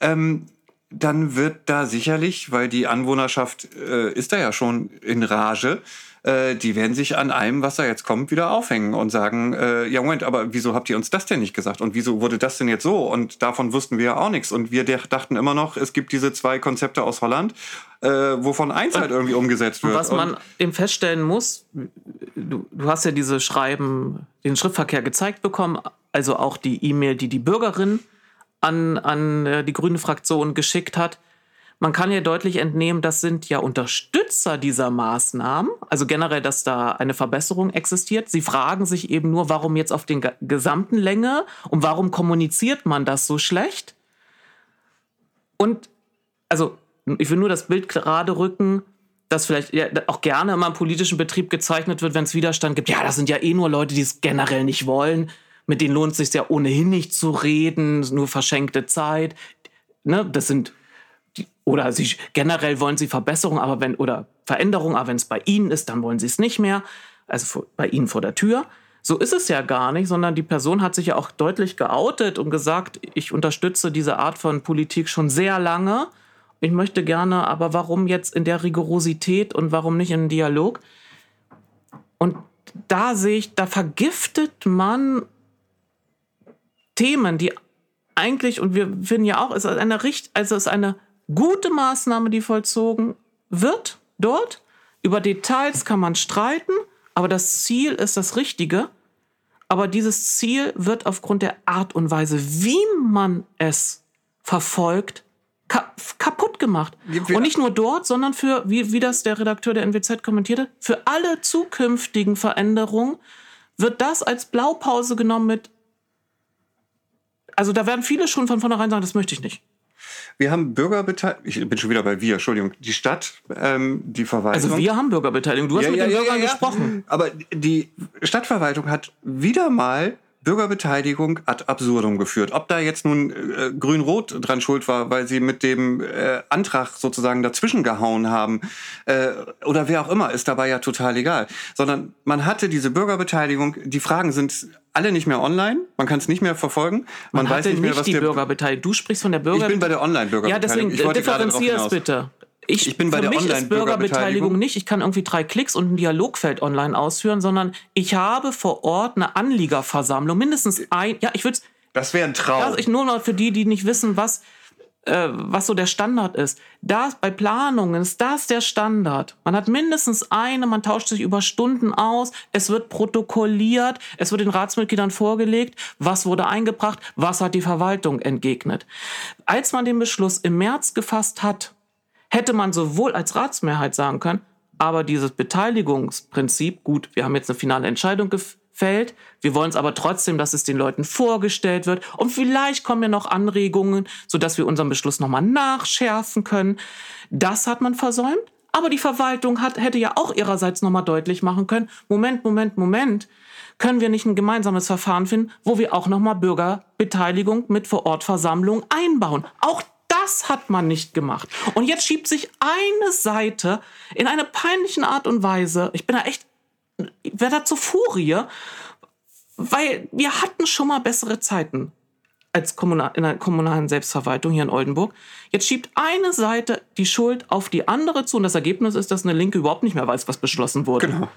ähm, dann wird da sicherlich, weil die Anwohnerschaft äh, ist da ja schon in Rage, äh, die werden sich an allem, was da jetzt kommt, wieder aufhängen und sagen, äh, ja Moment, aber wieso habt ihr uns das denn nicht gesagt? Und wieso wurde das denn jetzt so? Und davon wussten wir ja auch nichts. Und wir dachten immer noch, es gibt diese zwei Konzepte aus Holland, äh, wovon eins halt irgendwie umgesetzt wird. Was man eben feststellen muss, du, du hast ja diese Schreiben, den Schriftverkehr gezeigt bekommen, also auch die E-Mail, die die Bürgerin an, an äh, die grüne Fraktion geschickt hat. Man kann ja deutlich entnehmen, das sind ja Unterstützer dieser Maßnahmen, also generell, dass da eine Verbesserung existiert. Sie fragen sich eben nur, warum jetzt auf den gesamten Länge und warum kommuniziert man das so schlecht? Und also, ich will nur das Bild gerade rücken, dass vielleicht auch gerne immer im politischen Betrieb gezeichnet wird, wenn es Widerstand gibt. Ja, das sind ja eh nur Leute, die es generell nicht wollen. Mit denen lohnt es sich ja ohnehin nicht zu reden, nur verschenkte Zeit. Ne, das sind Oder sie generell wollen sie Verbesserung, aber wenn oder Veränderung, aber wenn es bei ihnen ist, dann wollen sie es nicht mehr. Also bei ihnen vor der Tür. So ist es ja gar nicht, sondern die Person hat sich ja auch deutlich geoutet und gesagt, ich unterstütze diese Art von Politik schon sehr lange. Ich möchte gerne, aber warum jetzt in der Rigorosität und warum nicht in Dialog? Und da sehe ich, da vergiftet man Themen, die eigentlich, und wir finden ja auch, es ist eine, also es ist eine gute Maßnahme, die vollzogen wird dort. Über Details kann man streiten, aber das Ziel ist das Richtige. Aber dieses Ziel wird aufgrund der Art und Weise, wie man es verfolgt, kaputt gemacht. Und nicht nur dort, sondern für, wie, wie das der Redakteur der NWZ kommentierte, für alle zukünftigen Veränderungen wird das als Blaupause genommen mit. Also da werden viele schon von vornherein sagen, das möchte ich nicht. Wir haben Bürgerbeteiligung. Ich bin schon wieder bei wir, Entschuldigung. Die Stadt, ähm, die Verwaltung. Also wir haben Bürgerbeteiligung. Du hast ja, mit ja, den ja, Bürgern gesprochen. Aber die Stadtverwaltung hat wieder mal Bürgerbeteiligung ad absurdum geführt. Ob da jetzt nun äh, Grün-Rot dran schuld war, weil sie mit dem äh, Antrag sozusagen dazwischen gehauen haben äh, oder wer auch immer, ist dabei ja total egal. Sondern man hatte diese Bürgerbeteiligung, die Fragen sind alle nicht mehr online, man kann es nicht mehr verfolgen. Man, man weiß nicht mehr, was die Bürgerbeteiligung. Du sprichst von der Bürgerbeteiligung. Ich bin bei der Online-Bürgerbeteiligung. Ja, deswegen differenzier es bitte. Ich, ich bin bei für der mich ist Bürgerbeteiligung nicht, ich kann irgendwie drei Klicks und ein Dialogfeld online ausführen, sondern ich habe vor Ort eine Anliegerversammlung, mindestens ein, ja, ich würde Das wäre ein Traum. Also ich nur noch für die, die nicht wissen, was, äh, was so der Standard ist. Das, bei Planungen ist das der Standard. Man hat mindestens eine, man tauscht sich über Stunden aus, es wird protokolliert, es wird den Ratsmitgliedern vorgelegt, was wurde eingebracht, was hat die Verwaltung entgegnet. Als man den Beschluss im März gefasst hat, hätte man sowohl als Ratsmehrheit sagen können, aber dieses Beteiligungsprinzip, gut, wir haben jetzt eine finale Entscheidung gefällt, wir wollen es aber trotzdem, dass es den Leuten vorgestellt wird und vielleicht kommen ja noch Anregungen, sodass wir unseren Beschluss nochmal nachschärfen können. Das hat man versäumt. Aber die Verwaltung hat, hätte ja auch ihrerseits nochmal deutlich machen können, Moment, Moment, Moment, können wir nicht ein gemeinsames Verfahren finden, wo wir auch nochmal Bürgerbeteiligung mit Vorortversammlung einbauen. Auch das hat man nicht gemacht. Und jetzt schiebt sich eine Seite in einer peinlichen Art und Weise. Ich bin da echt, werde da zur Furie, weil wir hatten schon mal bessere Zeiten als Kommunal, in der kommunalen Selbstverwaltung hier in Oldenburg. Jetzt schiebt eine Seite die Schuld auf die andere zu und das Ergebnis ist, dass eine Linke überhaupt nicht mehr weiß, was beschlossen wurde. Genau.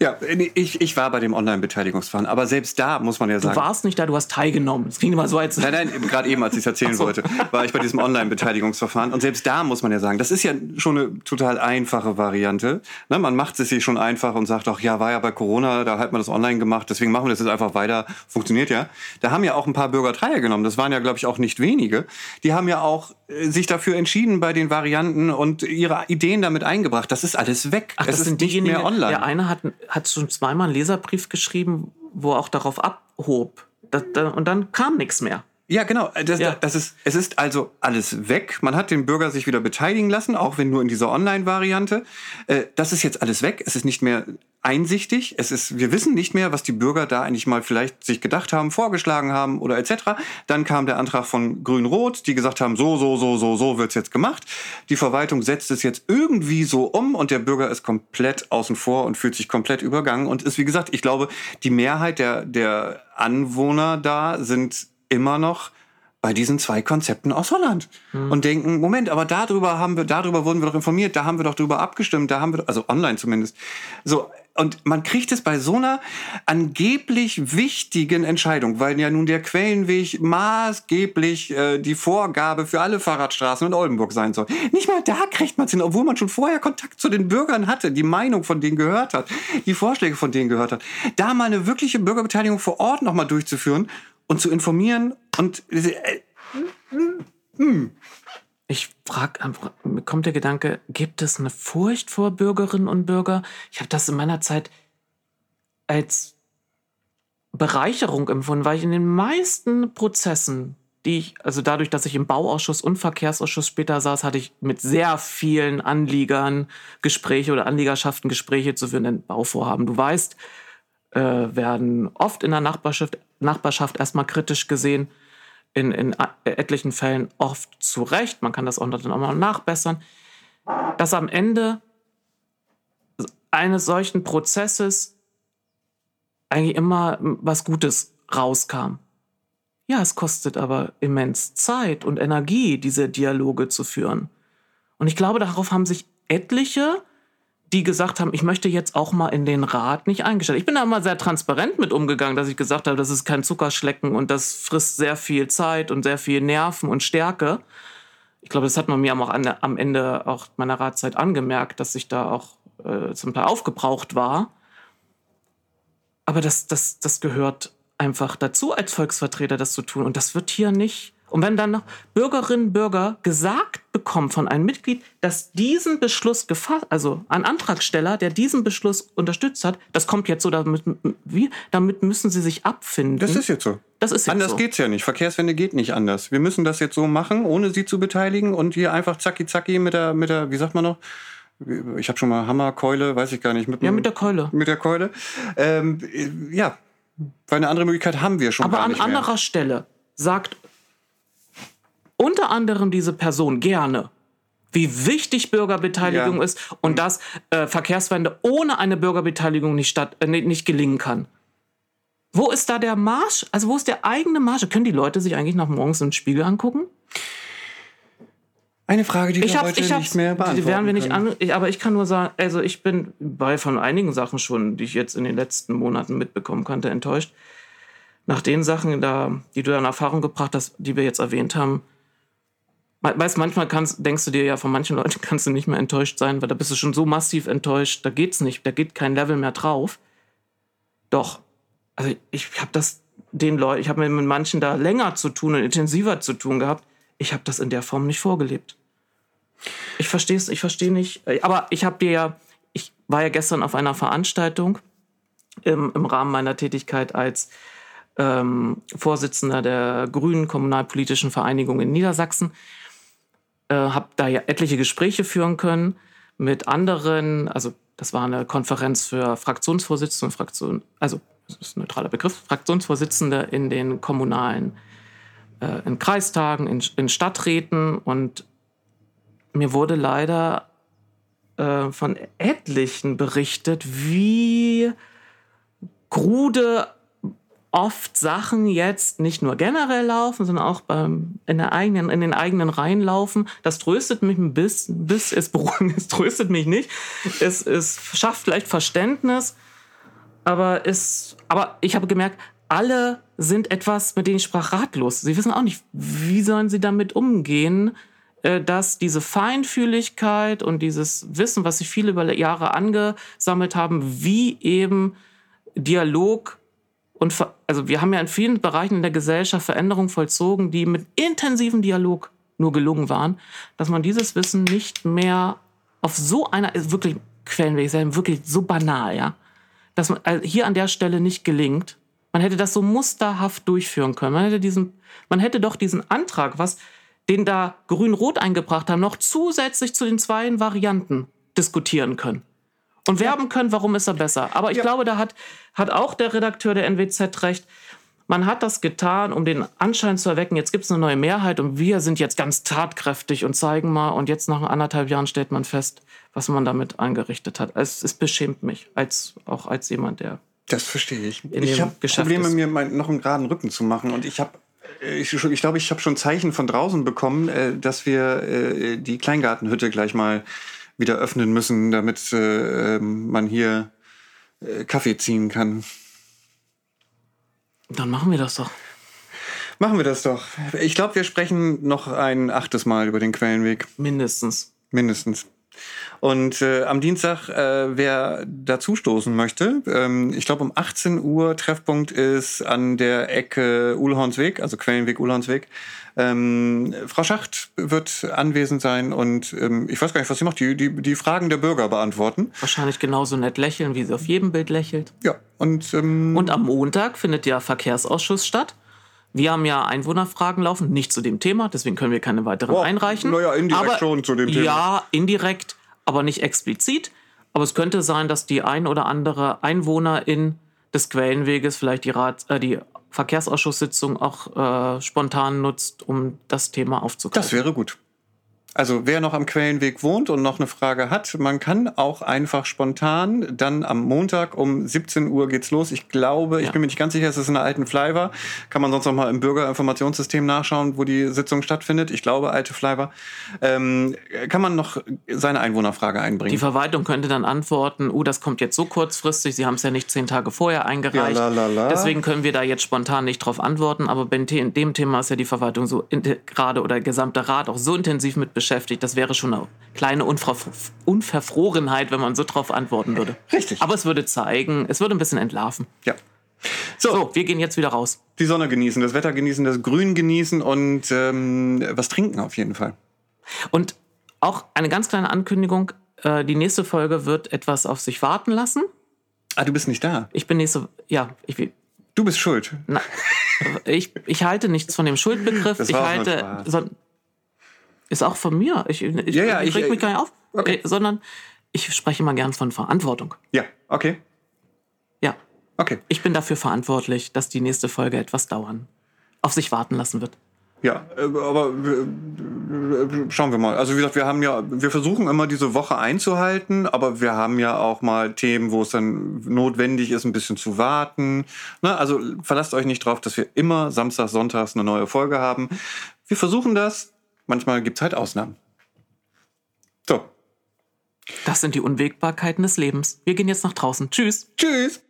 Ja, ich, ich war bei dem Online-Beteiligungsverfahren, aber selbst da muss man ja sagen. Du warst nicht da, du hast teilgenommen. Das klingt immer so als. Nein, nein, gerade eben, als ich es erzählen so. wollte, war ich bei diesem Online-Beteiligungsverfahren. Und selbst da muss man ja sagen, das ist ja schon eine total einfache Variante. Ne, man macht es sich schon einfach und sagt auch, ja, war ja bei Corona, da hat man das online gemacht, deswegen machen wir das jetzt einfach weiter. Funktioniert ja. Da haben ja auch ein paar Bürger teilgenommen. Das waren ja, glaube ich, auch nicht wenige. Die haben ja auch äh, sich dafür entschieden bei den Varianten und ihre Ideen damit eingebracht. Das ist alles weg. Ach, das es ist nicht mehr online. Der eine hat, hat schon zweimal einen Leserbrief geschrieben, wo er auch darauf abhob. Das, da, und dann kam nichts mehr. Ja, genau. Das, ja. das ist, es ist also alles weg. Man hat den Bürger sich wieder beteiligen lassen, auch wenn nur in dieser Online-Variante. Äh, das ist jetzt alles weg. Es ist nicht mehr einsichtig. Es ist, wir wissen nicht mehr, was die Bürger da eigentlich mal vielleicht sich gedacht haben, vorgeschlagen haben oder etc. Dann kam der Antrag von Grün-Rot, die gesagt haben, so, so, so, so, so wird's jetzt gemacht. Die Verwaltung setzt es jetzt irgendwie so um und der Bürger ist komplett außen vor und fühlt sich komplett übergangen und ist, wie gesagt, ich glaube, die Mehrheit der, der Anwohner da sind immer noch bei diesen zwei Konzepten aus Holland mhm. und denken, Moment, aber darüber haben wir, darüber wurden wir doch informiert, da haben wir doch drüber abgestimmt, da haben wir, also online zumindest. So, und man kriegt es bei so einer angeblich wichtigen Entscheidung, weil ja nun der Quellenweg maßgeblich äh, die Vorgabe für alle Fahrradstraßen in Oldenburg sein soll. Nicht mal da kriegt man es hin, obwohl man schon vorher Kontakt zu den Bürgern hatte, die Meinung von denen gehört hat, die Vorschläge von denen gehört hat. Da mal eine wirkliche Bürgerbeteiligung vor Ort nochmal durchzuführen und zu informieren und äh, hm. Ich frage einfach, mir kommt der Gedanke, gibt es eine Furcht vor Bürgerinnen und Bürgern? Ich habe das in meiner Zeit als Bereicherung empfunden, weil ich in den meisten Prozessen, die ich, also dadurch, dass ich im Bauausschuss und Verkehrsausschuss später saß, hatte ich mit sehr vielen Anliegern Gespräche oder Anliegerschaften Gespräche zu führen, denn Bauvorhaben, du weißt, äh, werden oft in der Nachbarschaft, Nachbarschaft erstmal kritisch gesehen in, in etlichen Fällen oft zu Recht, man kann das auch noch mal nachbessern, dass am Ende eines solchen Prozesses eigentlich immer was Gutes rauskam. Ja, es kostet aber immens Zeit und Energie, diese Dialoge zu führen. Und ich glaube, darauf haben sich etliche, die gesagt haben, ich möchte jetzt auch mal in den Rat nicht eingestellt. Ich bin da immer sehr transparent mit umgegangen, dass ich gesagt habe, das ist kein Zuckerschlecken und das frisst sehr viel Zeit und sehr viel Nerven und Stärke. Ich glaube, das hat man mir auch an, am Ende auch meiner Ratszeit angemerkt, dass ich da auch äh, zum Teil aufgebraucht war. Aber das, das, das gehört einfach dazu, als Volksvertreter das zu tun. Und das wird hier nicht. Und wenn dann noch Bürgerinnen und Bürger gesagt bekommen von einem Mitglied, dass diesen Beschluss gefasst, also ein Antragsteller, der diesen Beschluss unterstützt hat, das kommt jetzt so, damit, wie, damit müssen sie sich abfinden. Das ist jetzt so. Das ist jetzt anders so. geht's ja nicht. Verkehrswende geht nicht anders. Wir müssen das jetzt so machen, ohne sie zu beteiligen und hier einfach zacki zacki mit der, mit der, wie sagt man noch? Ich habe schon mal Hammer, Keule, weiß ich gar nicht. Mit ja, mit der Keule. Mit der Keule. Ähm, ja, weil eine andere Möglichkeit haben wir schon Aber an anderer Stelle sagt unter anderem diese Person gerne, wie wichtig Bürgerbeteiligung Ja. ist und dass äh, Verkehrswende ohne eine Bürgerbeteiligung nicht, statt, äh, nicht nicht gelingen kann. Wo ist da der Marsch? Also wo ist der eigene Marsch? Können die Leute sich eigentlich noch morgens im Spiegel angucken? Eine Frage, die wir Ich habe, heute ich nicht mehr beantworten die werden wir nicht an, aber ich kann nur sagen, also ich bin bei von einigen Sachen schon, die ich jetzt in den letzten Monaten mitbekommen konnte, enttäuscht. Nach den Sachen, da, die du in Erfahrung gebracht hast, die wir jetzt erwähnt haben, weißt, manchmal kannst, denkst du dir ja, von manchen Leuten kannst du nicht mehr enttäuscht sein, weil da bist du schon so massiv enttäuscht, da geht's nicht, da geht kein Level mehr drauf. Doch, also ich habe das den Leuten, ich habe mit manchen da länger zu tun und intensiver zu tun gehabt. Ich habe das in der Form nicht vorgelebt. Ich verstehe es, ich verstehe nicht. äh, Aber ich habe dir ja, ich war ja gestern auf einer Veranstaltung im, im Rahmen meiner Tätigkeit als ähm, Vorsitzender der Grünen Kommunalpolitischen Vereinigung in Niedersachsen. Äh, habe da ja etliche Gespräche führen können mit anderen, also das war eine Konferenz für Fraktionsvorsitzende, Fraktion, also das ist ein neutraler Begriff, Fraktionsvorsitzende in den kommunalen, äh, in Kreistagen, in, in Stadträten. Und mir wurde leider äh, von etlichen berichtet, wie krude oft Sachen jetzt nicht nur generell laufen, sondern auch beim, in, der eigenen, in den eigenen Reihen laufen. Das tröstet mich ein bisschen, bis es es tröstet mich nicht. Es, es schafft vielleicht Verständnis, aber, es, aber ich habe gemerkt, alle sind etwas, mit denen ich sprach, ratlos. Sie wissen auch nicht, wie sollen sie damit umgehen, äh, dass diese Feinfühligkeit und dieses Wissen, was sie viele über Jahre angesammelt haben, wie eben Dialog und also wir haben ja in vielen Bereichen in der Gesellschaft Veränderungen vollzogen, die mit intensivem Dialog nur gelungen waren, dass man dieses Wissen nicht mehr auf so einer ist wirklich Quellenweg sein, wirklich so banal, ja, dass man also hier an der Stelle nicht gelingt. Man hätte das so musterhaft durchführen können. Man hätte diesen, man hätte doch diesen Antrag, was den da Grün-Rot eingebracht haben, noch zusätzlich zu den zwei Varianten diskutieren können und werben können, warum ist er besser. Aber ich Ja. glaube, da hat, hat auch der Redakteur der NWZ recht. Man hat das getan, um den Anschein zu erwecken, jetzt gibt es eine neue Mehrheit und wir sind jetzt ganz tatkräftig und zeigen mal. Und jetzt nach anderthalb Jahren stellt man fest, was man damit angerichtet hat. Es, es beschämt mich, als, auch als jemand, der Das verstehe ich. in ich habe Probleme, ist. mir mein, noch einen geraden Rücken zu machen. Und ich habe, ich, schon- ich glaube, ich habe schon Zeichen von draußen bekommen, äh, dass wir äh, die Kleingartenhütte gleich mal wieder öffnen müssen, damit äh, ähm, man hier äh, Kaffee ziehen kann. Dann machen wir das doch. Machen wir das doch. Ich glaube, wir sprechen noch ein achtes Mal über den Quellenweg. Mindestens. Mindestens. Und äh, am Dienstag, äh, wer dazustoßen möchte, ähm, ich glaube um 18 Uhr Treffpunkt ist an der Ecke Uhlhornsweg, also Quellenweg Uhlhornsweg. Ähm, Frau Schacht wird anwesend sein und ähm, ich weiß gar nicht, was sie macht, die, die, die Fragen der Bürger beantworten. Wahrscheinlich genauso nett lächeln, wie sie auf jedem Bild lächelt. Ja, und, ähm, Und am Montag findet der Verkehrsausschuss statt. Wir haben ja Einwohnerfragen laufen, nicht zu dem Thema, deswegen können wir keine weiteren Boah, einreichen. na ja, indirekt aber, schon zu dem Thema. Ja, indirekt, aber nicht explizit. Aber es könnte sein, dass die ein oder andere Einwohnerin des Quellenweges vielleicht die, Rat, äh, die Verkehrsausschusssitzung auch äh, spontan nutzt, um das Thema aufzugreifen. Das wäre gut. Also wer noch am Quellenweg wohnt und noch eine Frage hat, man kann auch einfach spontan dann am Montag um 17 Uhr geht's los. Ich glaube, ich Ja. bin mir nicht ganz sicher, es ist in der alten Flyver. Kann man sonst noch mal im Bürgerinformationssystem nachschauen, wo die Sitzung stattfindet. Ich glaube, alte Flyver. Ähm, kann man noch seine Einwohnerfrage Die einbringen? Verwaltung könnte dann antworten, oh, das kommt jetzt so kurzfristig, Sie haben es ja nicht zehn Tage vorher eingereicht. Ja, la, la, la. Deswegen können wir da jetzt spontan nicht drauf antworten. Aber in dem Thema ist ja die Verwaltung so gerade oder der gesamte Rat auch so intensiv mit beschäftigt. Das wäre schon eine kleine Unver Unverfrorenheit, wenn man so drauf antworten würde. Richtig. Aber es würde zeigen, es würde ein bisschen entlarven. ja. So, wir gehen jetzt wieder raus. Die Sonne genießen, das Wetter genießen, das Grün genießen und ähm, was trinken auf jeden Fall. Und auch eine ganz kleine Ankündigung. äh, Die nächste Folge wird etwas auf sich warten lassen. Ah, du bist nicht da. Ich bin nächste, ja, ich, Du bist schuld. Na, ich, ich halte nichts von dem Schuldbegriff. Das ich halte. So, ist auch von mir. Ich, ich, Ja, ja, ich ich- reg mich gar nicht auf. Okay. Äh, sondern ich spreche mal gern von Verantwortung. Ja, okay. Ja. Okay. Ich bin dafür verantwortlich, dass die nächste Folge etwas dauern. Auf sich warten lassen wird. Ja, äh, aber äh, schauen wir mal. Also wie gesagt, wir haben ja, wir versuchen immer diese Woche einzuhalten, aber wir haben ja auch mal Themen, wo es dann notwendig ist, ein bisschen zu warten. Na, also verlasst euch nicht drauf, dass wir immer Samstag, Sonntags eine neue Folge haben. Wir versuchen das. Manchmal gibt's halt Ausnahmen. So, Das sind die Unwägbarkeiten des Lebens. Wir gehen jetzt nach draußen. Tschüss. tschüss.